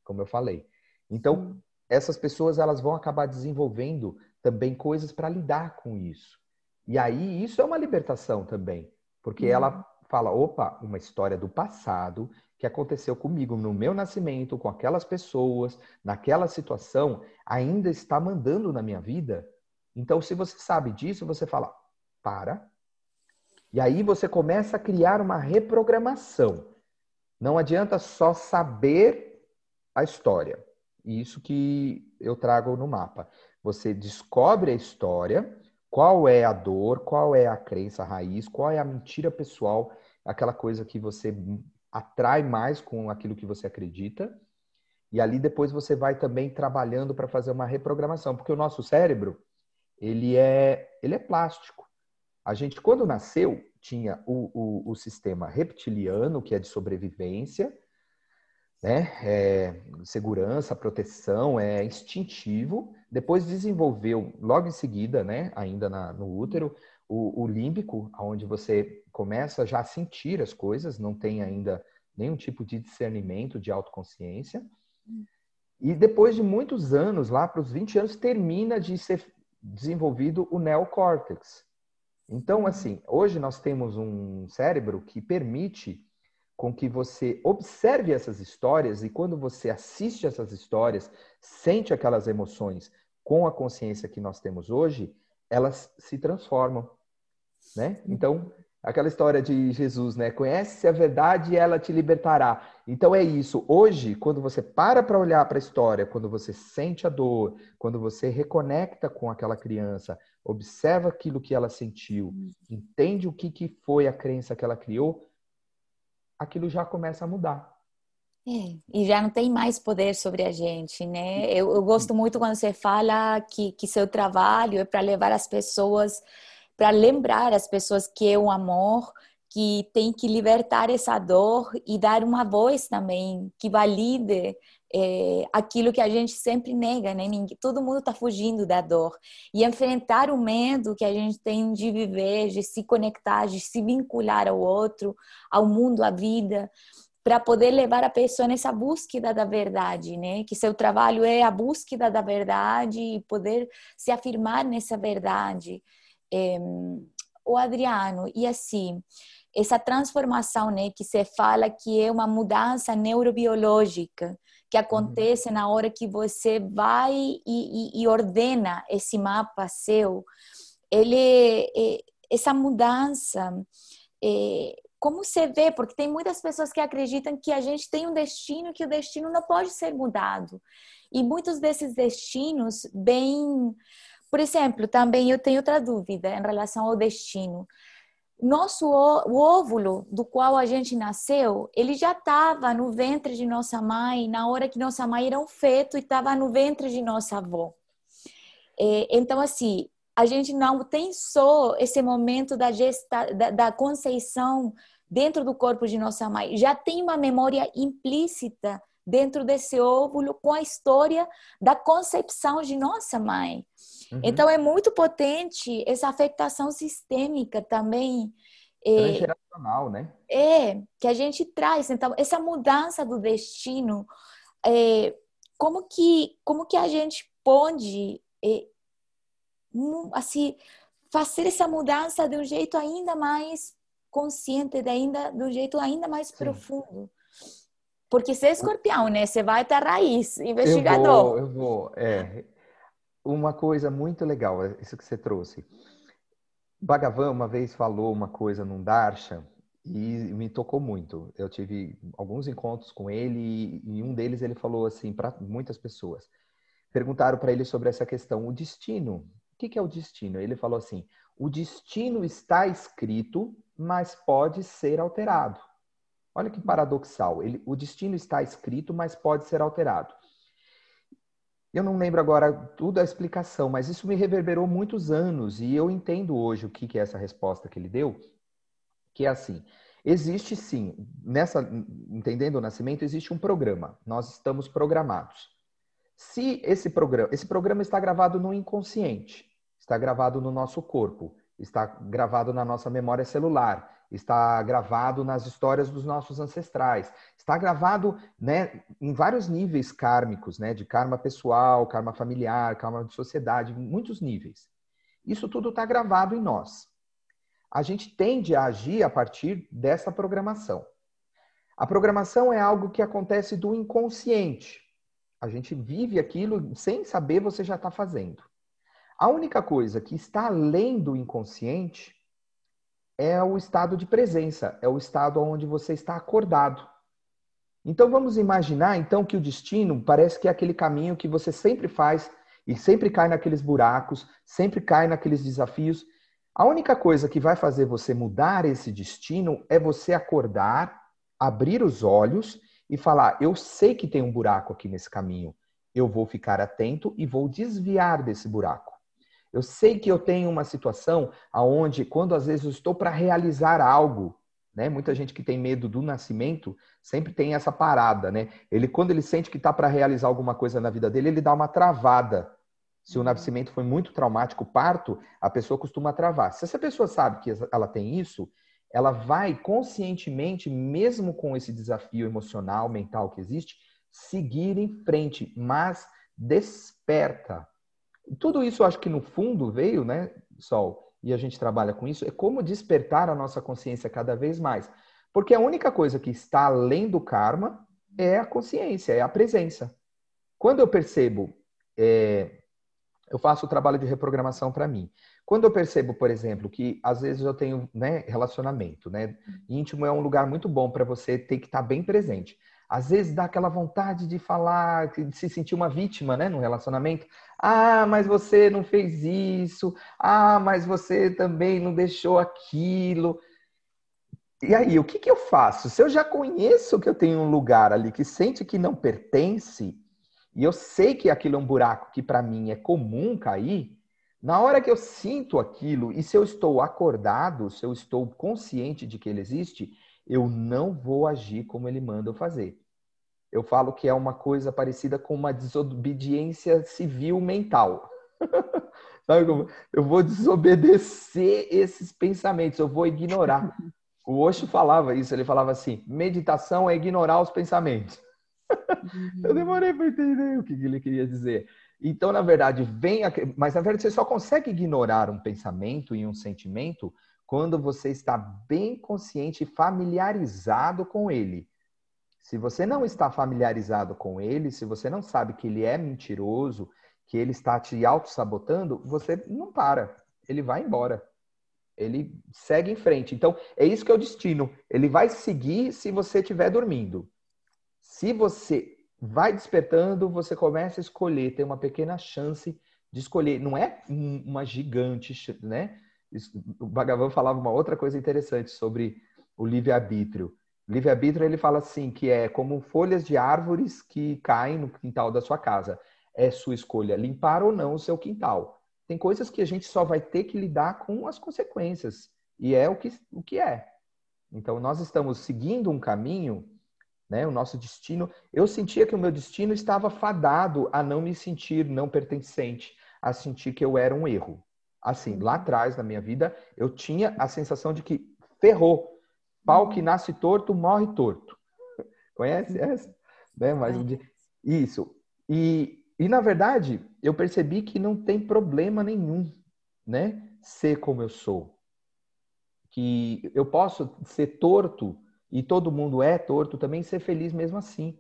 como eu falei. Então, uhum. essas pessoas elas vão acabar desenvolvendo também coisas para lidar com isso. E aí isso é uma libertação também, porque uhum. ela fala, opa, uma história do passado que aconteceu comigo no meu nascimento, com aquelas pessoas, naquela situação, ainda está mandando na minha vida. Então, se você sabe disso, você fala, para. E aí você começa a criar uma reprogramação. Não adianta só saber a história. Isso que eu trago no mapa. Você descobre a história, qual é a dor, qual é a crença raiz, qual é a mentira pessoal, aquela coisa que você atrai mais com aquilo que você acredita. E ali depois você vai também trabalhando para fazer uma reprogramação, porque o nosso cérebro, ele é, ele é plástico. A gente, quando nasceu, tinha o, o, o sistema reptiliano, que é de sobrevivência, né? É, segurança, proteção, é instintivo. Depois desenvolveu, logo em seguida, né? ainda na, no útero, o, o límbico, onde você começa já a sentir as coisas, não tem ainda nenhum tipo de discernimento, de autoconsciência. E depois de muitos anos, lá para os 20 anos, termina de ser desenvolvido o neocórtex. Então, assim, hoje nós temos um cérebro que permite com que você observe essas histórias e quando você assiste essas histórias, sente aquelas emoções com a consciência que nós temos hoje, elas se transformam né? Então, aquela história de Jesus, né? Conhece a verdade e ela te libertará. Então é isso. Hoje, quando você para para olhar para a história, quando você sente a dor, quando você reconecta com aquela criança, observa aquilo que ela sentiu, entende o que, que foi a crença que ela criou, aquilo já começa a mudar. É, e já não tem mais poder sobre a gente, né? Eu, eu gosto muito quando você fala que, que seu trabalho é para levar as pessoas para lembrar as pessoas que é um amor, que tem que libertar essa dor e dar uma voz também que valide é, aquilo que a gente sempre nega, né? Ninguém, todo mundo está fugindo da dor e enfrentar o medo que a gente tem de viver, de se conectar, de se vincular ao outro, ao mundo, à vida, para poder levar a pessoa nessa búsqueda da verdade, né? Que seu trabalho é a búsqueda da verdade e poder se afirmar nessa verdade é, o Adriano, e assim, essa transformação, né, que se fala que é uma mudança neurobiológica que acontece uhum. na hora que você vai e, e, e ordena esse mapa seu, ele, é, essa mudança, é, como você vê? Porque tem muitas pessoas que acreditam que a gente tem um destino que o destino não pode ser mudado. E muitos desses destinos bem por exemplo, também eu tenho outra dúvida em relação ao destino. Nosso o óvulo do qual a gente nasceu, ele já estava no ventre de nossa mãe na hora que nossa mãe era um feto e estava no ventre de nossa avó. É, então, assim, a gente não tem só esse momento da, gesta, da, da conceição dentro do corpo de nossa mãe, já tem uma memória implícita dentro desse óvulo com a história da concepção de nossa mãe. Uhum. Então é muito potente essa afetação sistêmica também. É, geracional, né? É, que a gente traz. Então, essa mudança do destino, é, como, que, como que a gente pode, é, assim, fazer essa mudança de um jeito ainda mais consciente, de, ainda, de um jeito ainda mais Sim. profundo? Porque você é escorpião, né? Você vai até a raiz, investigador. Eu vou, eu vou. É, uma coisa muito legal, é isso que você trouxe. Bhagavan uma vez falou uma coisa num darshan e me tocou muito. Eu tive alguns encontros com ele e em um deles ele falou assim para muitas pessoas: perguntaram para ele sobre essa questão, o destino. O que, que é o destino? Ele falou assim: o destino está escrito, mas pode ser alterado. Olha que paradoxal. Ele, o destino está escrito, mas pode ser alterado. Eu não lembro agora tudo a explicação, mas isso me reverberou muitos anos e eu entendo hoje o que, que é essa resposta que ele deu, que é assim: existe sim, nessa entendendo o nascimento, existe um programa. Nós estamos programados. Se esse programa, esse programa está gravado no inconsciente, está gravado no nosso corpo, está gravado na nossa memória celular, está gravado nas histórias dos nossos ancestrais, está gravado né, em vários níveis kármicos, né, de karma pessoal, karma familiar, karma de sociedade, muitos níveis. Isso tudo está gravado em nós. A gente tende a agir a partir dessa programação. A programação é algo que acontece do inconsciente. A gente vive aquilo sem saber você já está fazendo. A única coisa que está além do inconsciente é o estado de presença, é o estado onde você está acordado. Então vamos imaginar então que o destino parece que é aquele caminho que você sempre faz e sempre cai naqueles buracos, sempre cai naqueles desafios. A única coisa que vai fazer você mudar esse destino é você acordar, abrir os olhos e falar: eu sei que tem um buraco aqui nesse caminho, eu vou ficar atento e vou desviar desse buraco. Eu sei que eu tenho uma situação aonde, quando às vezes eu estou para realizar algo, né? Muita gente que tem medo do nascimento sempre tem essa parada, né? Ele, quando ele sente que está para realizar alguma coisa na vida dele, ele dá uma travada. Se o uhum. nascimento foi muito traumático, o parto, a pessoa costuma travar. Se essa pessoa sabe que ela tem isso, ela vai conscientemente, mesmo com esse desafio emocional, mental que existe, seguir em frente, mas desperta. Tudo isso, acho que no fundo veio, né, Sol, e a gente trabalha com isso, é como despertar a nossa consciência cada vez mais. Porque a única coisa que está além do karma é a consciência, é a presença. Quando eu percebo, é, eu faço o trabalho de reprogramação para mim. Quando eu percebo, por exemplo, que às vezes eu tenho né, relacionamento, né? Íntimo é um lugar muito bom para você ter que estar tá bem presente. Às vezes dá aquela vontade de falar, de se sentir uma vítima, né, no relacionamento. Ah, mas você não fez isso. Ah, mas você também não deixou aquilo. E aí, o que, que eu faço? Se eu já conheço que eu tenho um lugar ali que sente que não pertence, e eu sei que aquilo é um buraco que para mim é comum cair, na hora que eu sinto aquilo, e se eu estou acordado, se eu estou consciente de que ele existe, eu não vou agir como ele manda eu fazer. Eu falo que é uma coisa parecida com uma desobediência civil mental. (laughs) Sabe como? Eu vou desobedecer esses pensamentos, eu vou ignorar. O Osho falava isso, ele falava assim: meditação é ignorar os pensamentos. (laughs) Eu demorei para entender o que ele queria dizer. Então, na verdade, vem. A... Mas na verdade, você só consegue ignorar um pensamento e um sentimento quando você está bem consciente e familiarizado com ele. Se você não está familiarizado com ele, se você não sabe que ele é mentiroso, que ele está te auto-sabotando, você não para. Ele vai embora. Ele segue em frente. Então, é isso que é o destino. Ele vai seguir se você estiver dormindo. Se você vai despertando, você começa a escolher, tem uma pequena chance de escolher. Não é uma gigante, né? O Bhagavan falava uma outra coisa interessante sobre o livre-arbítrio. Livre-arbítrio, ele fala assim, que é como folhas de árvores que caem no quintal da sua casa. É sua escolha limpar ou não o seu quintal. Tem coisas que a gente só vai ter que lidar com as consequências. E é o que, o que é. Então, nós estamos seguindo um caminho né? O nosso destino. Eu sentia que o meu destino estava fadado a não me sentir não pertencente, a sentir que eu era um erro. Assim, lá atrás na minha vida, eu tinha a sensação de que ferrou. Pau que nasce torto, morre torto. Conhece essa? Né? Mas, isso. E, e, na verdade, eu percebi que não tem problema nenhum, né? Ser como eu sou. Que eu posso ser torto e todo mundo é torto também, ser feliz mesmo assim.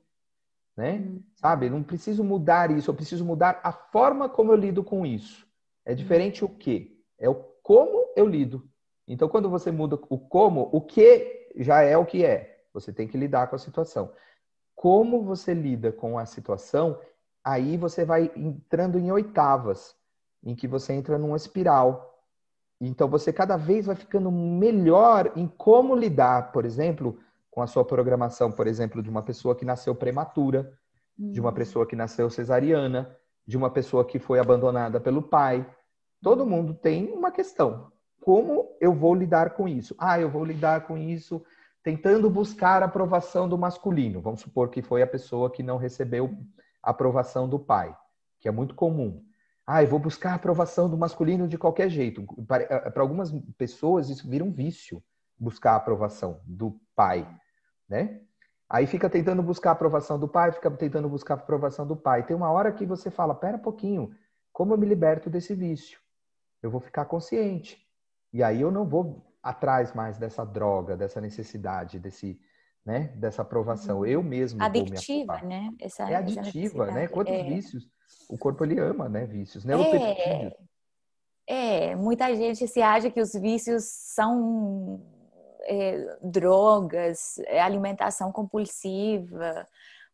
Né? Hum. Sabe? Não preciso mudar isso, eu preciso mudar a forma como eu lido com isso. É diferente o que, é o como eu lido. Então, quando você muda o como, o que já é o que é. Você tem que lidar com a situação. Como você lida com a situação aí você vai entrando em oitavas, em que você entra numa espiral. Então você cada vez vai ficando melhor em como lidar, por exemplo, com a sua programação, por exemplo, de uma pessoa que nasceu prematura, de uma hum. pessoa que nasceu cesariana, de uma pessoa que foi abandonada pelo pai. Todo mundo tem uma questão. Como eu vou lidar com isso? Ah, eu vou lidar com isso tentando buscar a aprovação do masculino. Vamos supor que foi a pessoa que não recebeu a aprovação do pai, que é muito comum. Ah, eu vou buscar a aprovação do masculino de qualquer jeito. Para eh, algumas pessoas isso vira um vício, buscar a aprovação do pai, né? Aí fica tentando buscar a aprovação do pai, fica tentando buscar a aprovação do pai. Tem uma hora que você fala, pera um pouquinho, como eu me liberto desse vício? Eu vou ficar consciente. E aí eu não vou atrás mais dessa droga, dessa necessidade, desse, né, dessa aprovação. Uhum. Eu mesmo Aditiva, né? Essa, é aditiva, né? Quantos é... vícios? O corpo ele ama, né? Vícios, neuropeptídeos. É, é, muita gente se acha que os vícios são é, drogas, é, alimentação compulsiva,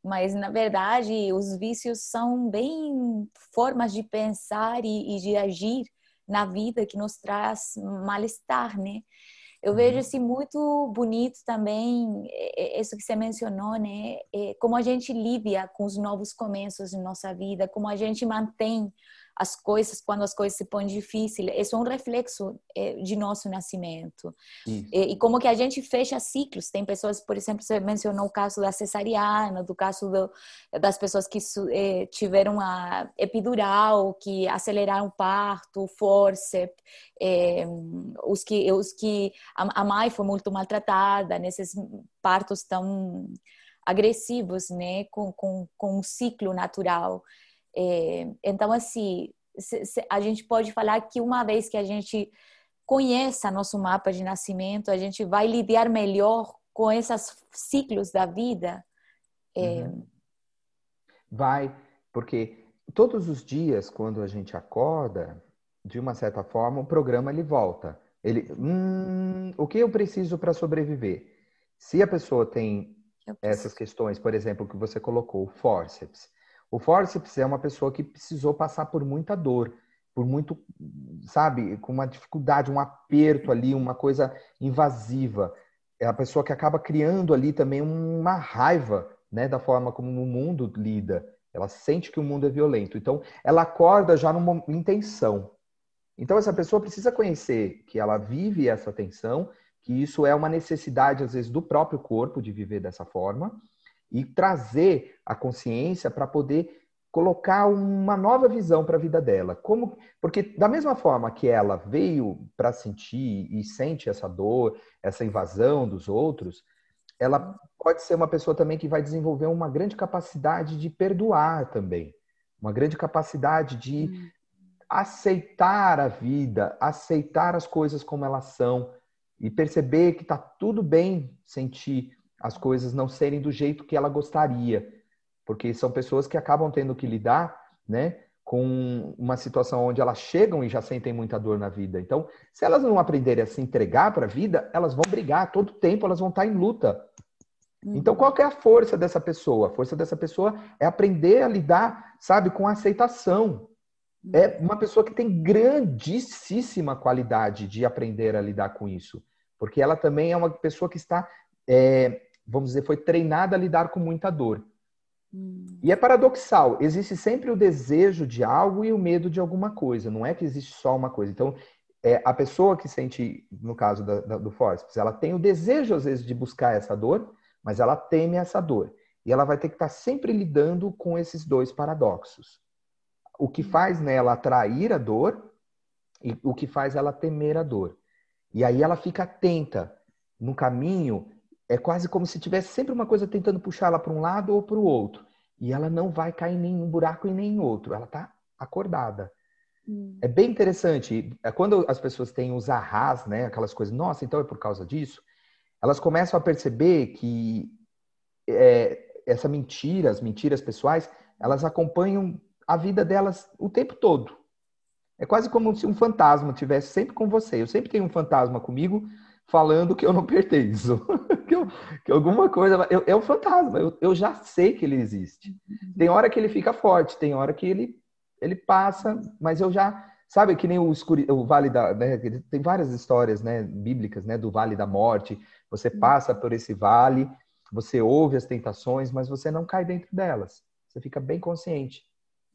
mas na verdade os vícios são bem formas de pensar e, e de agir na vida que nos traz mal-estar, né? Eu uhum. vejo assim muito bonito também é, isso que você mencionou, né? Como a gente lida com os novos começos em nossa vida, como a gente mantém as coisas quando as coisas se põem difíceis. Isso é um reflexo é, de nosso nascimento. E, e, como que a gente fecha ciclos. Tem pessoas, por exemplo, você mencionou o caso da cesariana, do caso do, das pessoas que é, tiveram a epidural, que aceleraram o parto, o forceps, é, os que, os que a, a mãe foi muito maltratada nesses partos tão agressivos, né, com, com, com um ciclo natural. É, então, assim, a gente pode falar que uma vez que a gente conheça nosso mapa de nascimento, a gente vai lidar melhor com esses ciclos da vida. É... Uhum. Vai, porque todos os dias, quando a gente acorda, de uma certa forma, o programa ele volta. Ele, hum, o que eu preciso para sobreviver? Se a pessoa tem essas questões, por exemplo, que você colocou, o forceps, o forceps é uma pessoa que precisou passar por muita dor, por muito, sabe, com uma dificuldade, um aperto ali, uma coisa invasiva. É a pessoa que acaba criando ali também uma raiva, né, da forma como o mundo lida. Ela sente que o mundo é violento. Então, ela acorda já numa intenção. Então, essa pessoa precisa conhecer que ela vive essa tensão, que isso é uma necessidade, às vezes, do próprio corpo de viver dessa forma, e trazer a consciência para poder colocar uma nova visão para a vida dela. Como, porque da mesma forma que ela veio para sentir e sente essa dor, essa invasão dos outros, ela pode ser uma pessoa também que vai desenvolver uma grande capacidade de perdoar também, uma grande capacidade de hum. aceitar a vida, aceitar as coisas como elas são e perceber que está tudo bem sentir as coisas não serem do jeito que ela gostaria, porque são pessoas que acabam tendo que lidar, né, com uma situação onde elas chegam e já sentem muita dor na vida. Então, se elas não aprenderem a se entregar para a vida, elas vão brigar todo tempo, elas vão estar em luta. Então, uhum. qual é a força dessa pessoa? A força dessa pessoa é aprender a lidar, sabe, com a aceitação. É uma pessoa que tem grandíssima qualidade de aprender a lidar com isso, porque ela também é uma pessoa que está é, vamos dizer, foi treinada a lidar com muita dor. Hum. E é paradoxal, existe sempre o desejo de algo e o medo de alguma coisa, não é que existe só uma coisa. Então, é, a pessoa que sente, no caso da, da, do forceps, ela tem o desejo, às vezes, de buscar essa dor, mas ela teme essa dor. E ela vai ter que estar sempre lidando com esses dois paradoxos. O que faz nela atrair a dor e o que faz ela temer a dor. E aí ela fica atenta no caminho é quase como se tivesse sempre uma coisa tentando puxá-la para um lado ou para o outro. E ela não vai cair em nenhum buraco e nem em outro. Ela está acordada. Hum. É bem interessante. É quando as pessoas têm os arras, né? Aquelas coisas, nossa, então é por causa disso. Elas começam a perceber que é, essa mentira, as mentiras pessoais, elas acompanham a vida delas o tempo todo. É quase como se um fantasma tivesse sempre com você. Eu sempre tenho um fantasma comigo falando que eu não pertenço, (laughs) que, eu, que, alguma coisa eu, é um fantasma. Eu, eu, já sei que ele existe. Tem hora que ele fica forte, tem hora que ele ele passa, mas eu já sabe que nem o, escuri, o vale da né, tem várias histórias né bíblicas né do vale da morte. Você passa por esse vale, você ouve as tentações, mas você não cai dentro delas. Você fica bem consciente.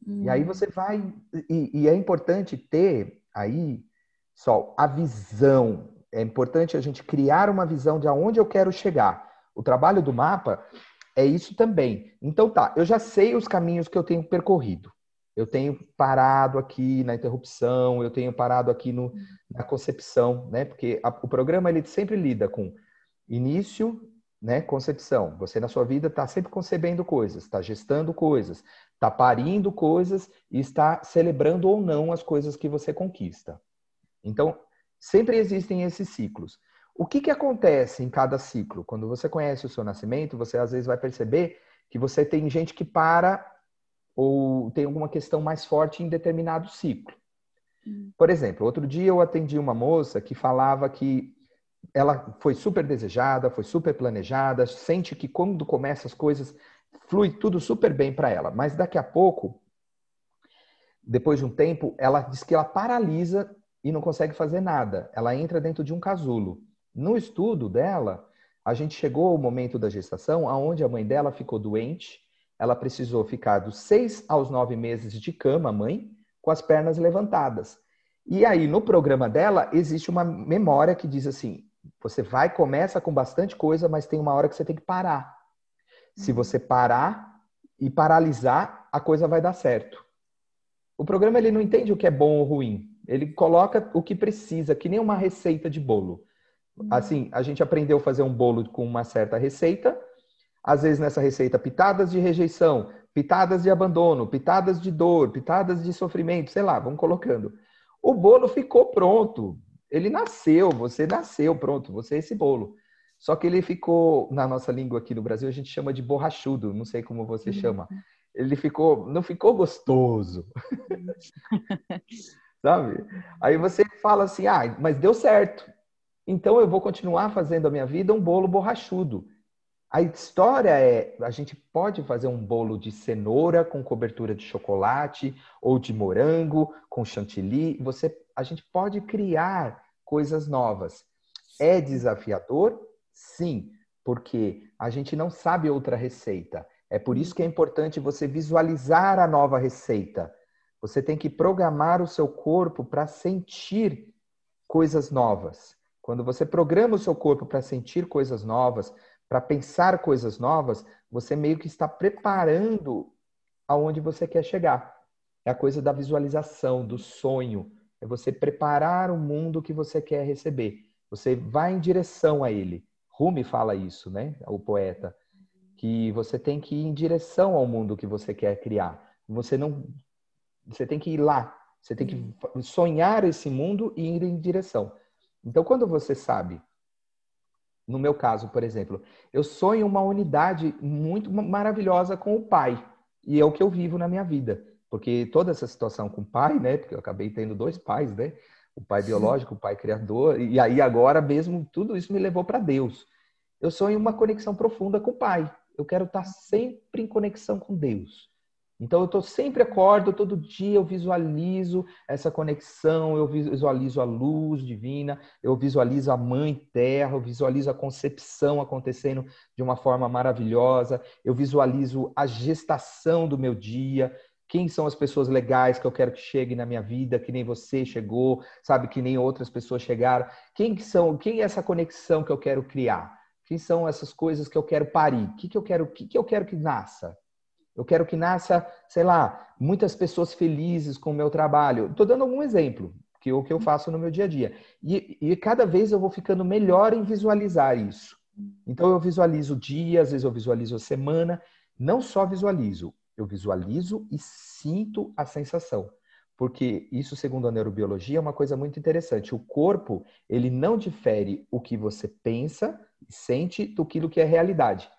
E aí você vai e, e é importante ter aí só a visão é importante a gente criar uma visão de aonde eu quero chegar. O trabalho do mapa é isso também. Então tá, eu já sei os caminhos que eu tenho percorrido. Eu tenho parado aqui na interrupção, eu tenho parado aqui no, na concepção, né? Porque a, o programa ele sempre lida com início, né? Concepção. Você na sua vida está sempre concebendo coisas, está gestando coisas, está parindo coisas e está celebrando ou não as coisas que você conquista. Então, Sempre existem esses ciclos. O que, que acontece em cada ciclo? Quando você conhece o seu nascimento, você às vezes vai perceber que você tem gente que para ou tem alguma questão mais forte em determinado ciclo. Hum. Por exemplo, outro dia eu atendi uma moça que falava que ela foi super desejada, foi super planejada, sente que quando começa as coisas flui tudo super bem para ela, mas daqui a pouco, depois de um tempo, ela diz que ela paralisa e não consegue fazer nada. Ela entra dentro de um casulo. No estudo dela, a gente chegou ao momento da gestação aonde a mãe dela ficou doente. Ela precisou ficar dos seis aos nove meses de cama, mãe, com as pernas levantadas. E aí, no programa dela, existe uma memória que diz assim: você vai, começa com bastante coisa, mas tem uma hora que você tem que parar. Se uhum. você parar e paralisar, a coisa vai dar certo. O programa ele não entende o que é bom ou ruim. Ele coloca o que precisa, que nem uma receita de bolo. Uhum. Assim, a gente aprendeu a fazer um bolo com uma certa receita, às vezes nessa receita pitadas de rejeição, pitadas de abandono, pitadas de dor, pitadas de sofrimento, sei lá, vamos colocando. O bolo ficou pronto. Ele nasceu, você nasceu, pronto, você é esse bolo. Só que ele ficou, na nossa língua aqui no Brasil, a gente chama de borrachudo, não sei como você uhum. chama. Ele ficou, não ficou gostoso. (laughs) sabe? Aí você fala assim, ah, mas deu certo. Então eu vou continuar fazendo a minha vida um bolo borrachudo. A história é, a gente pode fazer um bolo de cenoura com cobertura de chocolate ou de morango com chantilly. Você, a gente pode criar coisas novas. É desafiador? Sim, porque a gente não sabe outra receita. É por isso que é importante você visualizar a nova receita você tem que programar o seu corpo para sentir coisas novas. Quando você programa o seu corpo para sentir coisas novas, para pensar coisas novas, você meio que está preparando aonde você quer chegar. É a coisa da visualização, do sonho. É você preparar o mundo que você quer receber. Você vai em direção a ele. Rumi fala isso, né? O poeta. Que você tem que ir em direção ao mundo que você quer criar. Você não você tem que ir lá. Você tem que uhum. sonhar esse mundo e ir em direção. Então, quando você sabe, no meu caso, por exemplo, eu sonho uma unidade muito maravilhosa com o pai. E é o que eu vivo na minha vida. Porque toda essa situação com o pai, né? Porque eu acabei tendo dois pais, né? O pai biológico, o pai criador. E aí agora mesmo, tudo isso me levou para Deus. Eu sonho uma conexão profunda com o pai. Eu quero estar sempre em conexão com Deus. Então eu tô sempre acordo, todo dia eu visualizo essa conexão, eu visualizo a luz divina, eu visualizo a mãe terra, eu visualizo a concepção acontecendo de uma forma maravilhosa, eu visualizo a gestação do meu dia, quem são as pessoas legais que eu quero que cheguem na minha vida, que nem você chegou, sabe, que nem outras pessoas chegaram. Quem são, quem é essa conexão que eu quero criar? Quem são essas coisas que eu quero parir? O que, que eu quero, que, que eu quero que nasça? Eu quero que nasça, sei lá, muitas pessoas felizes com o meu trabalho. Estou dando algum exemplo, que é o que eu faço no meu dia a dia. E, e cada vez eu vou ficando melhor em visualizar isso. Então eu visualizo o dia, às vezes eu visualizo a semana. Não só visualizo, eu visualizo e sinto a sensação. Porque isso, segundo a neurobiologia, é uma coisa muito interessante. O corpo, ele não difere o que você pensa e sente do que é realidade.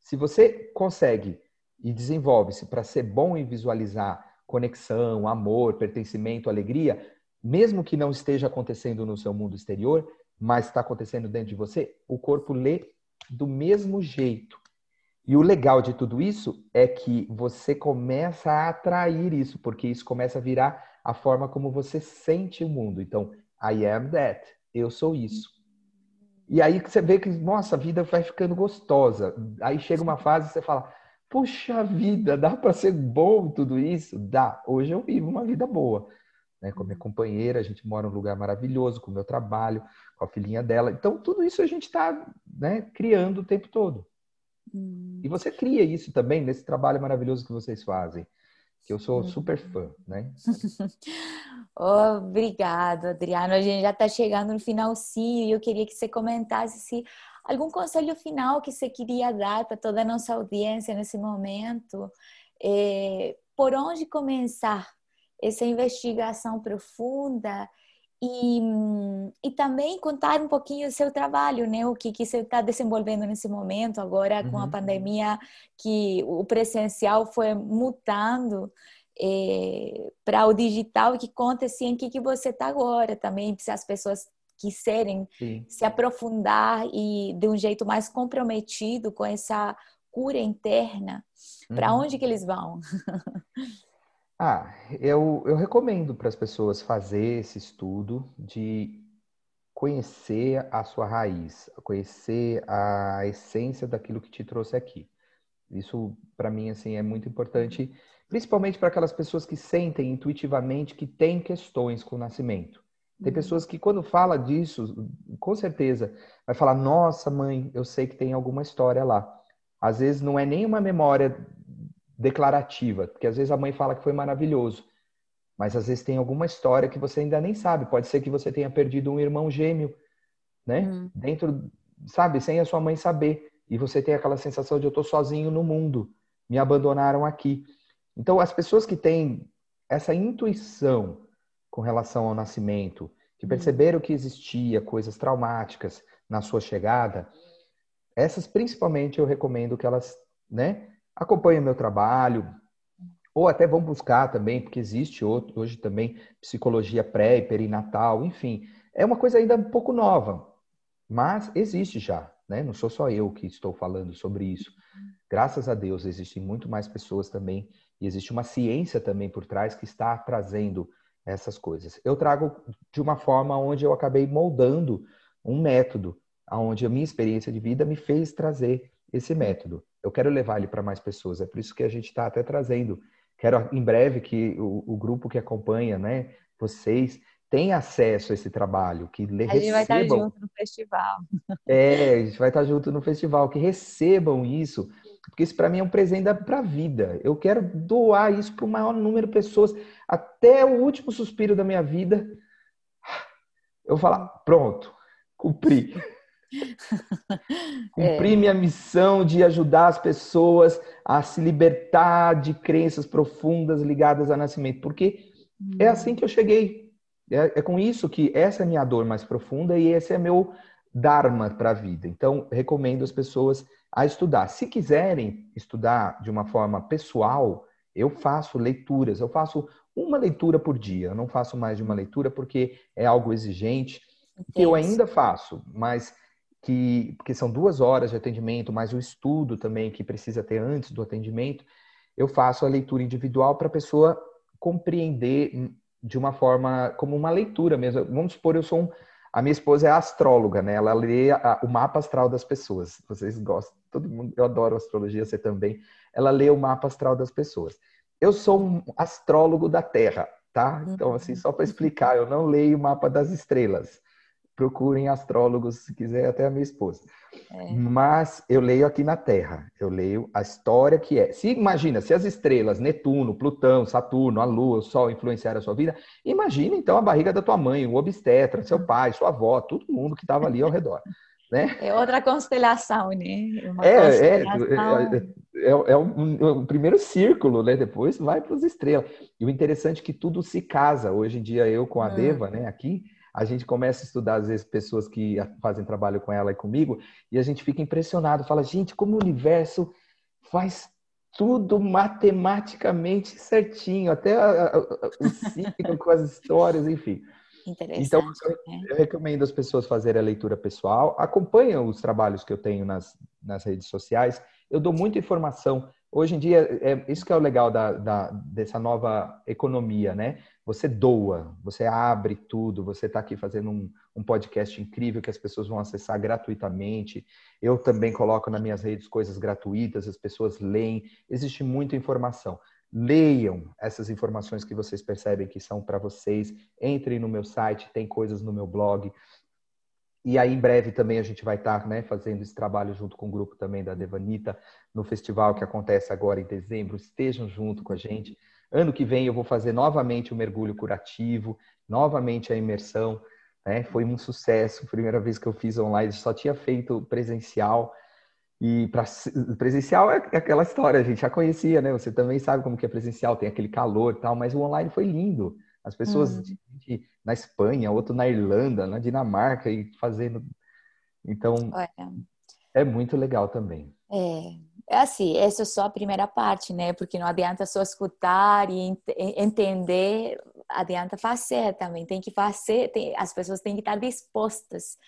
Se você consegue e desenvolve-se para ser bom em visualizar conexão, amor, pertencimento, alegria, mesmo que não esteja acontecendo no seu mundo exterior, mas está acontecendo dentro de você, o corpo lê do mesmo jeito. E o legal de tudo isso é que você começa a atrair isso, porque isso começa a virar a forma como você sente o mundo. Então, I am that. Eu sou isso. E aí você vê que, nossa, a vida vai ficando gostosa. Aí chega uma fase e você fala, puxa vida, dá para ser bom tudo isso? Dá. Hoje eu vivo uma vida boa. Né? Com a minha companheira, a gente mora num lugar maravilhoso, com o meu trabalho, com a filhinha dela. Então, tudo isso a gente está né, criando o tempo todo. Hum. E você cria isso também nesse trabalho maravilhoso que vocês fazem, que eu sou super fã, né? (laughs) Obrigado, Adriano. A gente já está chegando no finalzinho e eu queria que você comentasse se algum conselho final que você queria dar para toda a nossa audiência nesse momento. É, por onde começar essa investigação profunda e, e também contar um pouquinho do seu trabalho, né? O que, que você está desenvolvendo nesse momento agora com a uhum. pandemia, que o presencial foi mutando é, para o digital, que conta assim, em que, que você está agora também, se as pessoas quiserem Sim. se aprofundar e de um jeito mais comprometido com essa cura interna, uhum. para onde que eles vão? (laughs) Ah, eu, eu recomendo para as pessoas fazer esse estudo de conhecer a sua raiz, conhecer a essência daquilo que te trouxe aqui. Isso, para mim, assim, é muito importante, principalmente para aquelas pessoas que sentem intuitivamente que têm questões com o nascimento. Tem uhum. pessoas que, quando fala disso, com certeza, vai falar: Nossa, mãe, eu sei que tem alguma história lá. Às vezes não é nem uma memória declarativa, porque às vezes a mãe fala que foi maravilhoso, mas às vezes tem alguma história que você ainda nem sabe. Pode ser que você tenha perdido um irmão gêmeo, né? Uhum. Dentro, sabe, sem a sua mãe saber. E você tem aquela sensação de eu tô sozinho no mundo, me abandonaram aqui. Então, as pessoas que têm essa intuição com relação ao nascimento, que uhum. perceberam que existia coisas traumáticas na sua chegada, essas principalmente eu recomendo que elas, né, acompanhem meu trabalho, ou até vão buscar também, porque existe outro, hoje também psicologia pré e perinatal, enfim. É uma coisa ainda um pouco nova, mas existe já, né? Não sou só eu que estou falando sobre isso. Graças a Deus existem muito mais pessoas também e existe uma ciência também por trás que está trazendo essas coisas. Eu trago de uma forma onde eu acabei moldando um método, onde a minha experiência de vida me fez trazer esse método. Eu quero levar ele para mais pessoas. É por isso que a gente está até trazendo. Quero em breve que o, o, grupo que acompanha, né, vocês tenha acesso a esse trabalho, que a recebam. A gente vai estar junto no festival. É, a gente vai estar junto no festival, que recebam isso, porque isso para mim é um presente para a vida. Eu quero doar isso para o maior número de pessoas, até o último suspiro da minha vida. Eu vou falar, pronto, cumpri. (laughs) Cumprir é. minha missão de ajudar as pessoas a se libertar de crenças profundas ligadas ao nascimento, porque hum. é assim que eu cheguei. É, é, com isso que essa é a minha dor mais profunda e esse é meu dharma para a vida. Então, recomendo as pessoas a estudar. Se quiserem estudar de uma forma pessoal, eu faço leituras. Eu faço uma leitura por dia. Eu não faço mais de uma leitura porque é algo exigente. Que eu ainda faço, mas que porque são duas horas de atendimento, mais o estudo também que precisa ter antes do atendimento, eu faço a leitura individual para a pessoa compreender de uma forma como uma leitura mesmo. Vamos supor, eu sou um, a minha esposa é astróloga, né? Ela lê a, o mapa astral das pessoas. Vocês gostam? Todo mundo, eu adoro astrologia, você também. Ela lê o mapa astral das pessoas. Eu sou um astrólogo da Terra, tá? Então assim, só para explicar, eu não leio o mapa das estrelas procurem astrólogos, se quiser, até a minha esposa. É. Mas eu leio aqui na Terra, eu leio a história que é. Se imagina, se as estrelas, Netuno, Plutão, Saturno, a Lua, o Sol influenciaram a sua vida, imagina então a barriga da tua mãe, o obstetra, seu pai, sua avó, todo mundo que estava ali ao redor. (laughs) Né? É outra constelação, né? Uma é, constelação... é, é, é, é um, um, primeiro círculo, né? Depois vai para as estrelas. E o interessante é que tudo se casa. Hoje em dia, eu com a hum. Deva, né, aqui, a gente começa a estudar, às vezes, pessoas que fazem trabalho com ela e comigo, e a gente fica impressionado, fala, gente, como o universo faz tudo matematicamente certinho, até a, a, o ciclo com as histórias, enfim. Então, eu, né? eu, recomendo as pessoas fazerem a leitura pessoal, acompanham os trabalhos que eu tenho nas, nas redes sociais. Eu dou muita informação. Hoje em dia, é, isso que é o legal da, da, dessa nova economia, né? Você doa, você abre tudo, você está aqui fazendo um, um podcast incrível que as pessoas vão acessar gratuitamente. Eu também coloco nas minhas redes coisas gratuitas, as pessoas leem. Existe muita informação. Leiam essas informações que vocês percebem que são para vocês. Entrem no meu site, tem coisas no meu blog. E aí, em breve, também a gente vai estar tá, né, fazendo esse trabalho junto com o grupo também da Devanita, no festival que acontece agora em dezembro. Estejam junto com a gente. Ano que vem eu vou fazer novamente o mergulho curativo, novamente a imersão. Né? Foi um sucesso. Primeira vez que eu fiz online, só tinha feito presencial. E para presencial é aquela história, a gente já conhecia, né? Você também sabe como que é presencial, tem aquele calor e tal, mas o online foi lindo. As pessoas hum. de, de, na Espanha, outro na Irlanda, na Dinamarca e fazendo. Então, Olha. é muito legal também. É, é assim, essa é só a primeira parte, né? Porque não adianta só escutar e ent entender, adianta fazer também. Tem que fazer, tem, as pessoas têm que estar dispostas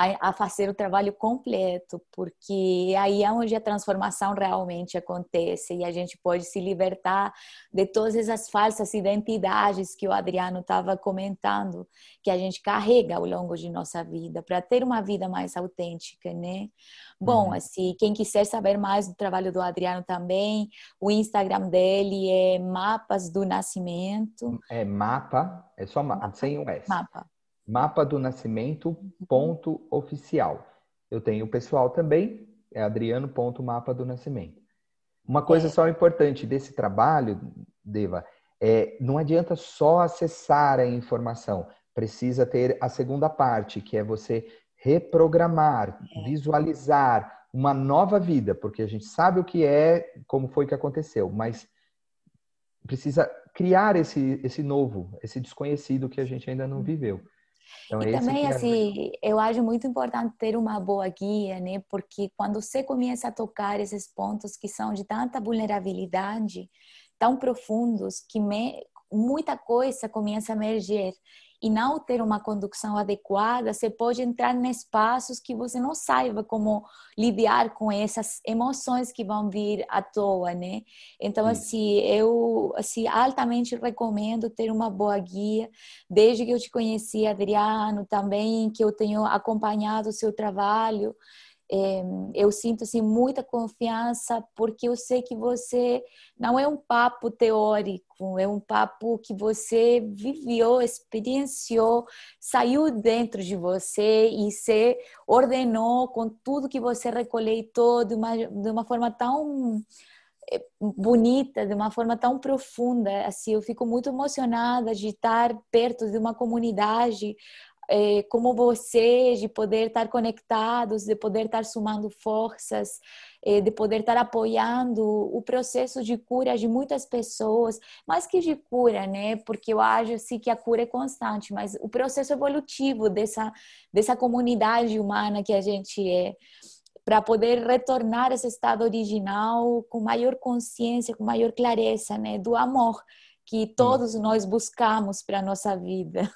a, a, fazer o trabalho completo, porque aí é onde a transformação realmente acontece e a gente pode se libertar de todas essas falsas identidades que o Adriano estava comentando, que a gente carrega ao longo de nossa vida, para ter uma vida mais autêntica, né? Bom, uhum. assim, quem quiser saber mais do trabalho do Adriano também, o Instagram dele é Mapas do Nascimento. É mapa, é só mapa, sem um S. Mapa mapa do nascimento ponto oficial. Eu tenho o pessoal também, é adriano ponto mapa do nascimento. Uma coisa é. só importante desse trabalho, Deva, é não adianta só acessar a informação, precisa ter a segunda parte, que é você reprogramar, é. visualizar uma nova vida, porque a gente sabe o que é, como foi que aconteceu, mas precisa criar esse, esse novo, esse desconhecido que a gente ainda não uhum. viveu. Então, e também, é assim, eu acho muito importante ter uma boa guia, né? Porque quando você começa a tocar esses pontos que são de tanta vulnerabilidade, tão profundos, que me, muita coisa começa a emergir e não ter uma condução adequada, você pode entrar em espaços que você não saiba como lidar com essas emoções que vão vir à toa, né? Então, Sim. assim, eu assim, altamente recomendo ter uma boa guia. Desde que eu te conheci, Adriano, também, que eu tenho acompanhado o seu trabalho, é, eu sinto assim muita confiança porque eu sei que você não é um papo teórico, é um papo que você viveu, experienciou, saiu dentro de você e se ordenou com tudo que você recolheu de uma de uma forma tão é, bonita, de uma forma tão profunda, assim, eu fico muito emocionada de estar perto de uma comunidade é, como vocês, de poder estar conectados, de poder estar somando forças, é, de poder estar apoiando o processo de cura de muitas pessoas, mais que de cura, né? Porque eu acho assim, que a cura é constante, mas o processo evolutivo dessa, dessa comunidade humana que a gente é para poder retornar a esse estado original com maior consciência, com maior clareza, né, do amor que todos nós buscamos para a nossa vida.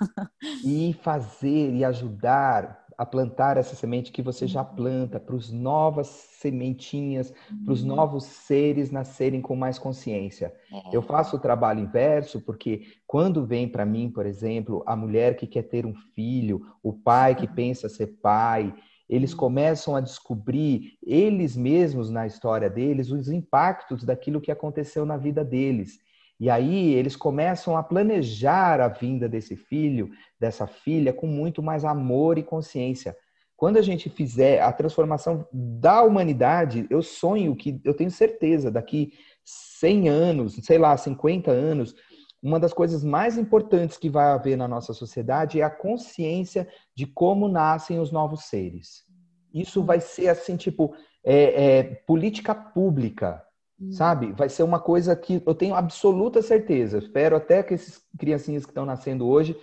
E fazer e ajudar a plantar essa semente que você já planta para os novas sementinhas, para os uhum. novos seres nascerem com mais consciência. É. Eu faço o trabalho inverso porque quando vem para mim, por exemplo, a mulher que quer ter um filho, o pai que pensa ser pai, eles uhum. começam a descobrir eles mesmos na história deles os impactos daquilo que aconteceu na vida deles. E aí eles começam a planejar a vinda desse filho, dessa filha, com muito mais amor e consciência. Quando a gente fizer a transformação da humanidade, eu sonho que, eu tenho certeza, daqui 100 anos, sei lá, 50 anos, uma das coisas mais importantes que vai haver na nossa sociedade é a consciência de como nascem os novos seres. Isso vai ser assim, tipo, é, é, política pública. Sabe? Vai ser uma coisa que eu tenho absoluta certeza. Espero até que esses criancinhas que estão nascendo hoje,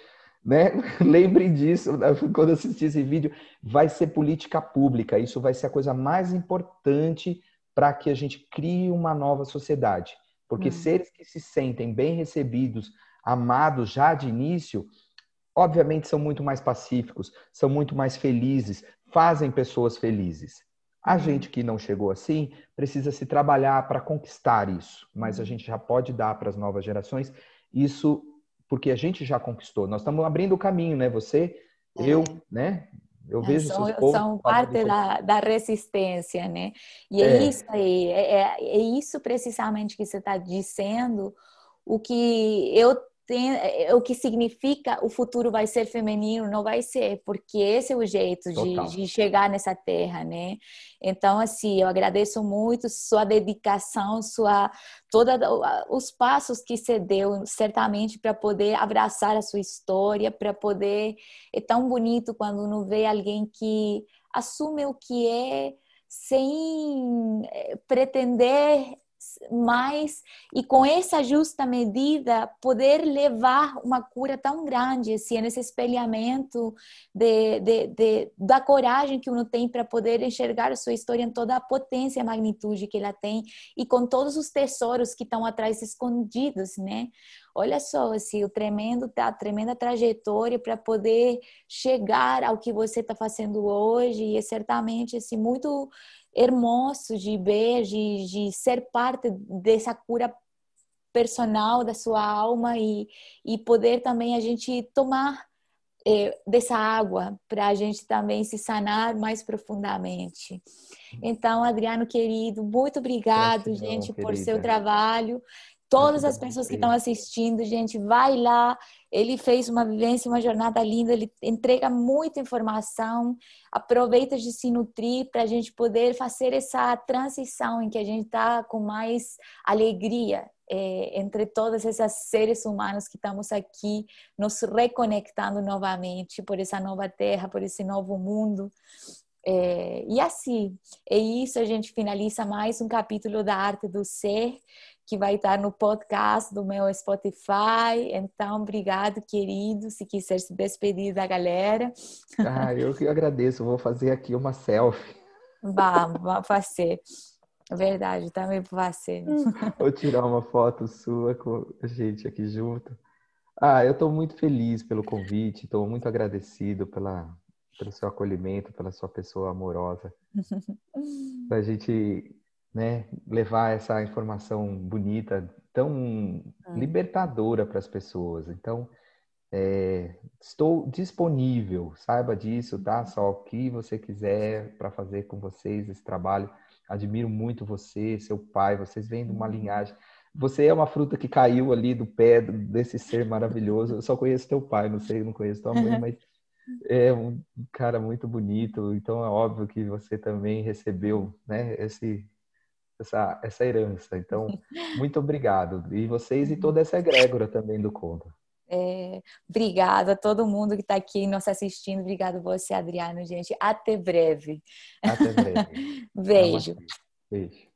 né, (laughs) lembrem disso né, quando assistir esse vídeo. Vai ser política pública. Isso vai ser a coisa mais importante para que a gente crie uma nova sociedade. Porque hum. seres que se sentem bem recebidos, amados já de início, obviamente são muito mais pacíficos, são muito mais felizes, fazem pessoas felizes. A gente que não chegou assim precisa se trabalhar para conquistar isso, mas a gente já pode dar para as novas gerações isso porque a gente já conquistou. Nós estamos abrindo o caminho, né? Você, é. eu, né? Eu vejo são, são parte da, da resistência, né? E é, é isso aí, é, é, é isso precisamente que você está dizendo, o que eu é, o que significa o futuro vai ser feminino, não vai ser, porque esse é o jeito de, de, chegar nessa terra, né? Então, assim, eu agradeço muito sua dedicação, sua toda os passos que você deu, certamente para poder abraçar a sua história, para poder é tão bonito quando não vê alguém que assume o que é sem é, pretender mais e com essa justa medida poder levar uma cura tão grande assim nesse espelhamento de, de, de da coragem que uno tem para poder enxergar a sua história em toda a potência e magnitude que ela tem e com todos os tesouros que estão atrás escondidos né? Olha só assim o tremendo a tremenda trajetória para poder chegar ao que você está fazendo hoje e é certamente assim muito hermoso de ver, de, de ser parte dessa cura personal da sua alma e, e poder também a gente tomar é, dessa água para a gente também se sanar mais profundamente. Então, Adriano querido, muito obrigado, Gratidão, gente, querida. por seu trabalho. Todas as pessoas que estão assistindo, gente, vai lá. Ele fez uma vivência, uma jornada linda. Ele entrega muita informação. Aproveita de se nutrir para a gente poder fazer essa transição em que a gente está com mais alegria é, entre todos esses seres humanos que estamos aqui, nos reconectando novamente por essa nova terra, por esse novo mundo. É, e assim, é isso. A gente finaliza mais um capítulo da Arte do Ser que vai estar no podcast do meu Spotify. Então, obrigado, querido. Se quiser se despedir da galera. Ah, eu que agradeço. Vou fazer aqui uma selfie. Vamos, vamos fazer. Verdade, também vou fazer. Vou tirar uma foto sua com a gente aqui junto. Ah, eu estou muito feliz pelo convite, estou muito agradecido pela, pelo seu acolhimento, pela sua pessoa amorosa. (laughs) a gente né, levar essa informação bonita, tão é. libertadora para as pessoas. Então, é, estou disponível, saiba disso, tá? Só o que você quiser para fazer com vocês esse trabalho. Admiro muito você, seu pai, vocês vêm de uma uhum. linhagem. Você é uma fruta que caiu ali do pé desse ser maravilhoso. Eu só conheço teu pai, não sei, não conheço tua mãe, (laughs) mas é um cara muito bonito. Então é óbvio que você também recebeu, né, esse essa, essa herança. Então, (laughs) muito obrigado. E vocês e toda essa egrégora também do Conta. É, obrigada a todo mundo que está aqui nos assistindo. Obrigado você, Adriano, gente. Até breve. Até breve. (laughs) Beijo. Beijo.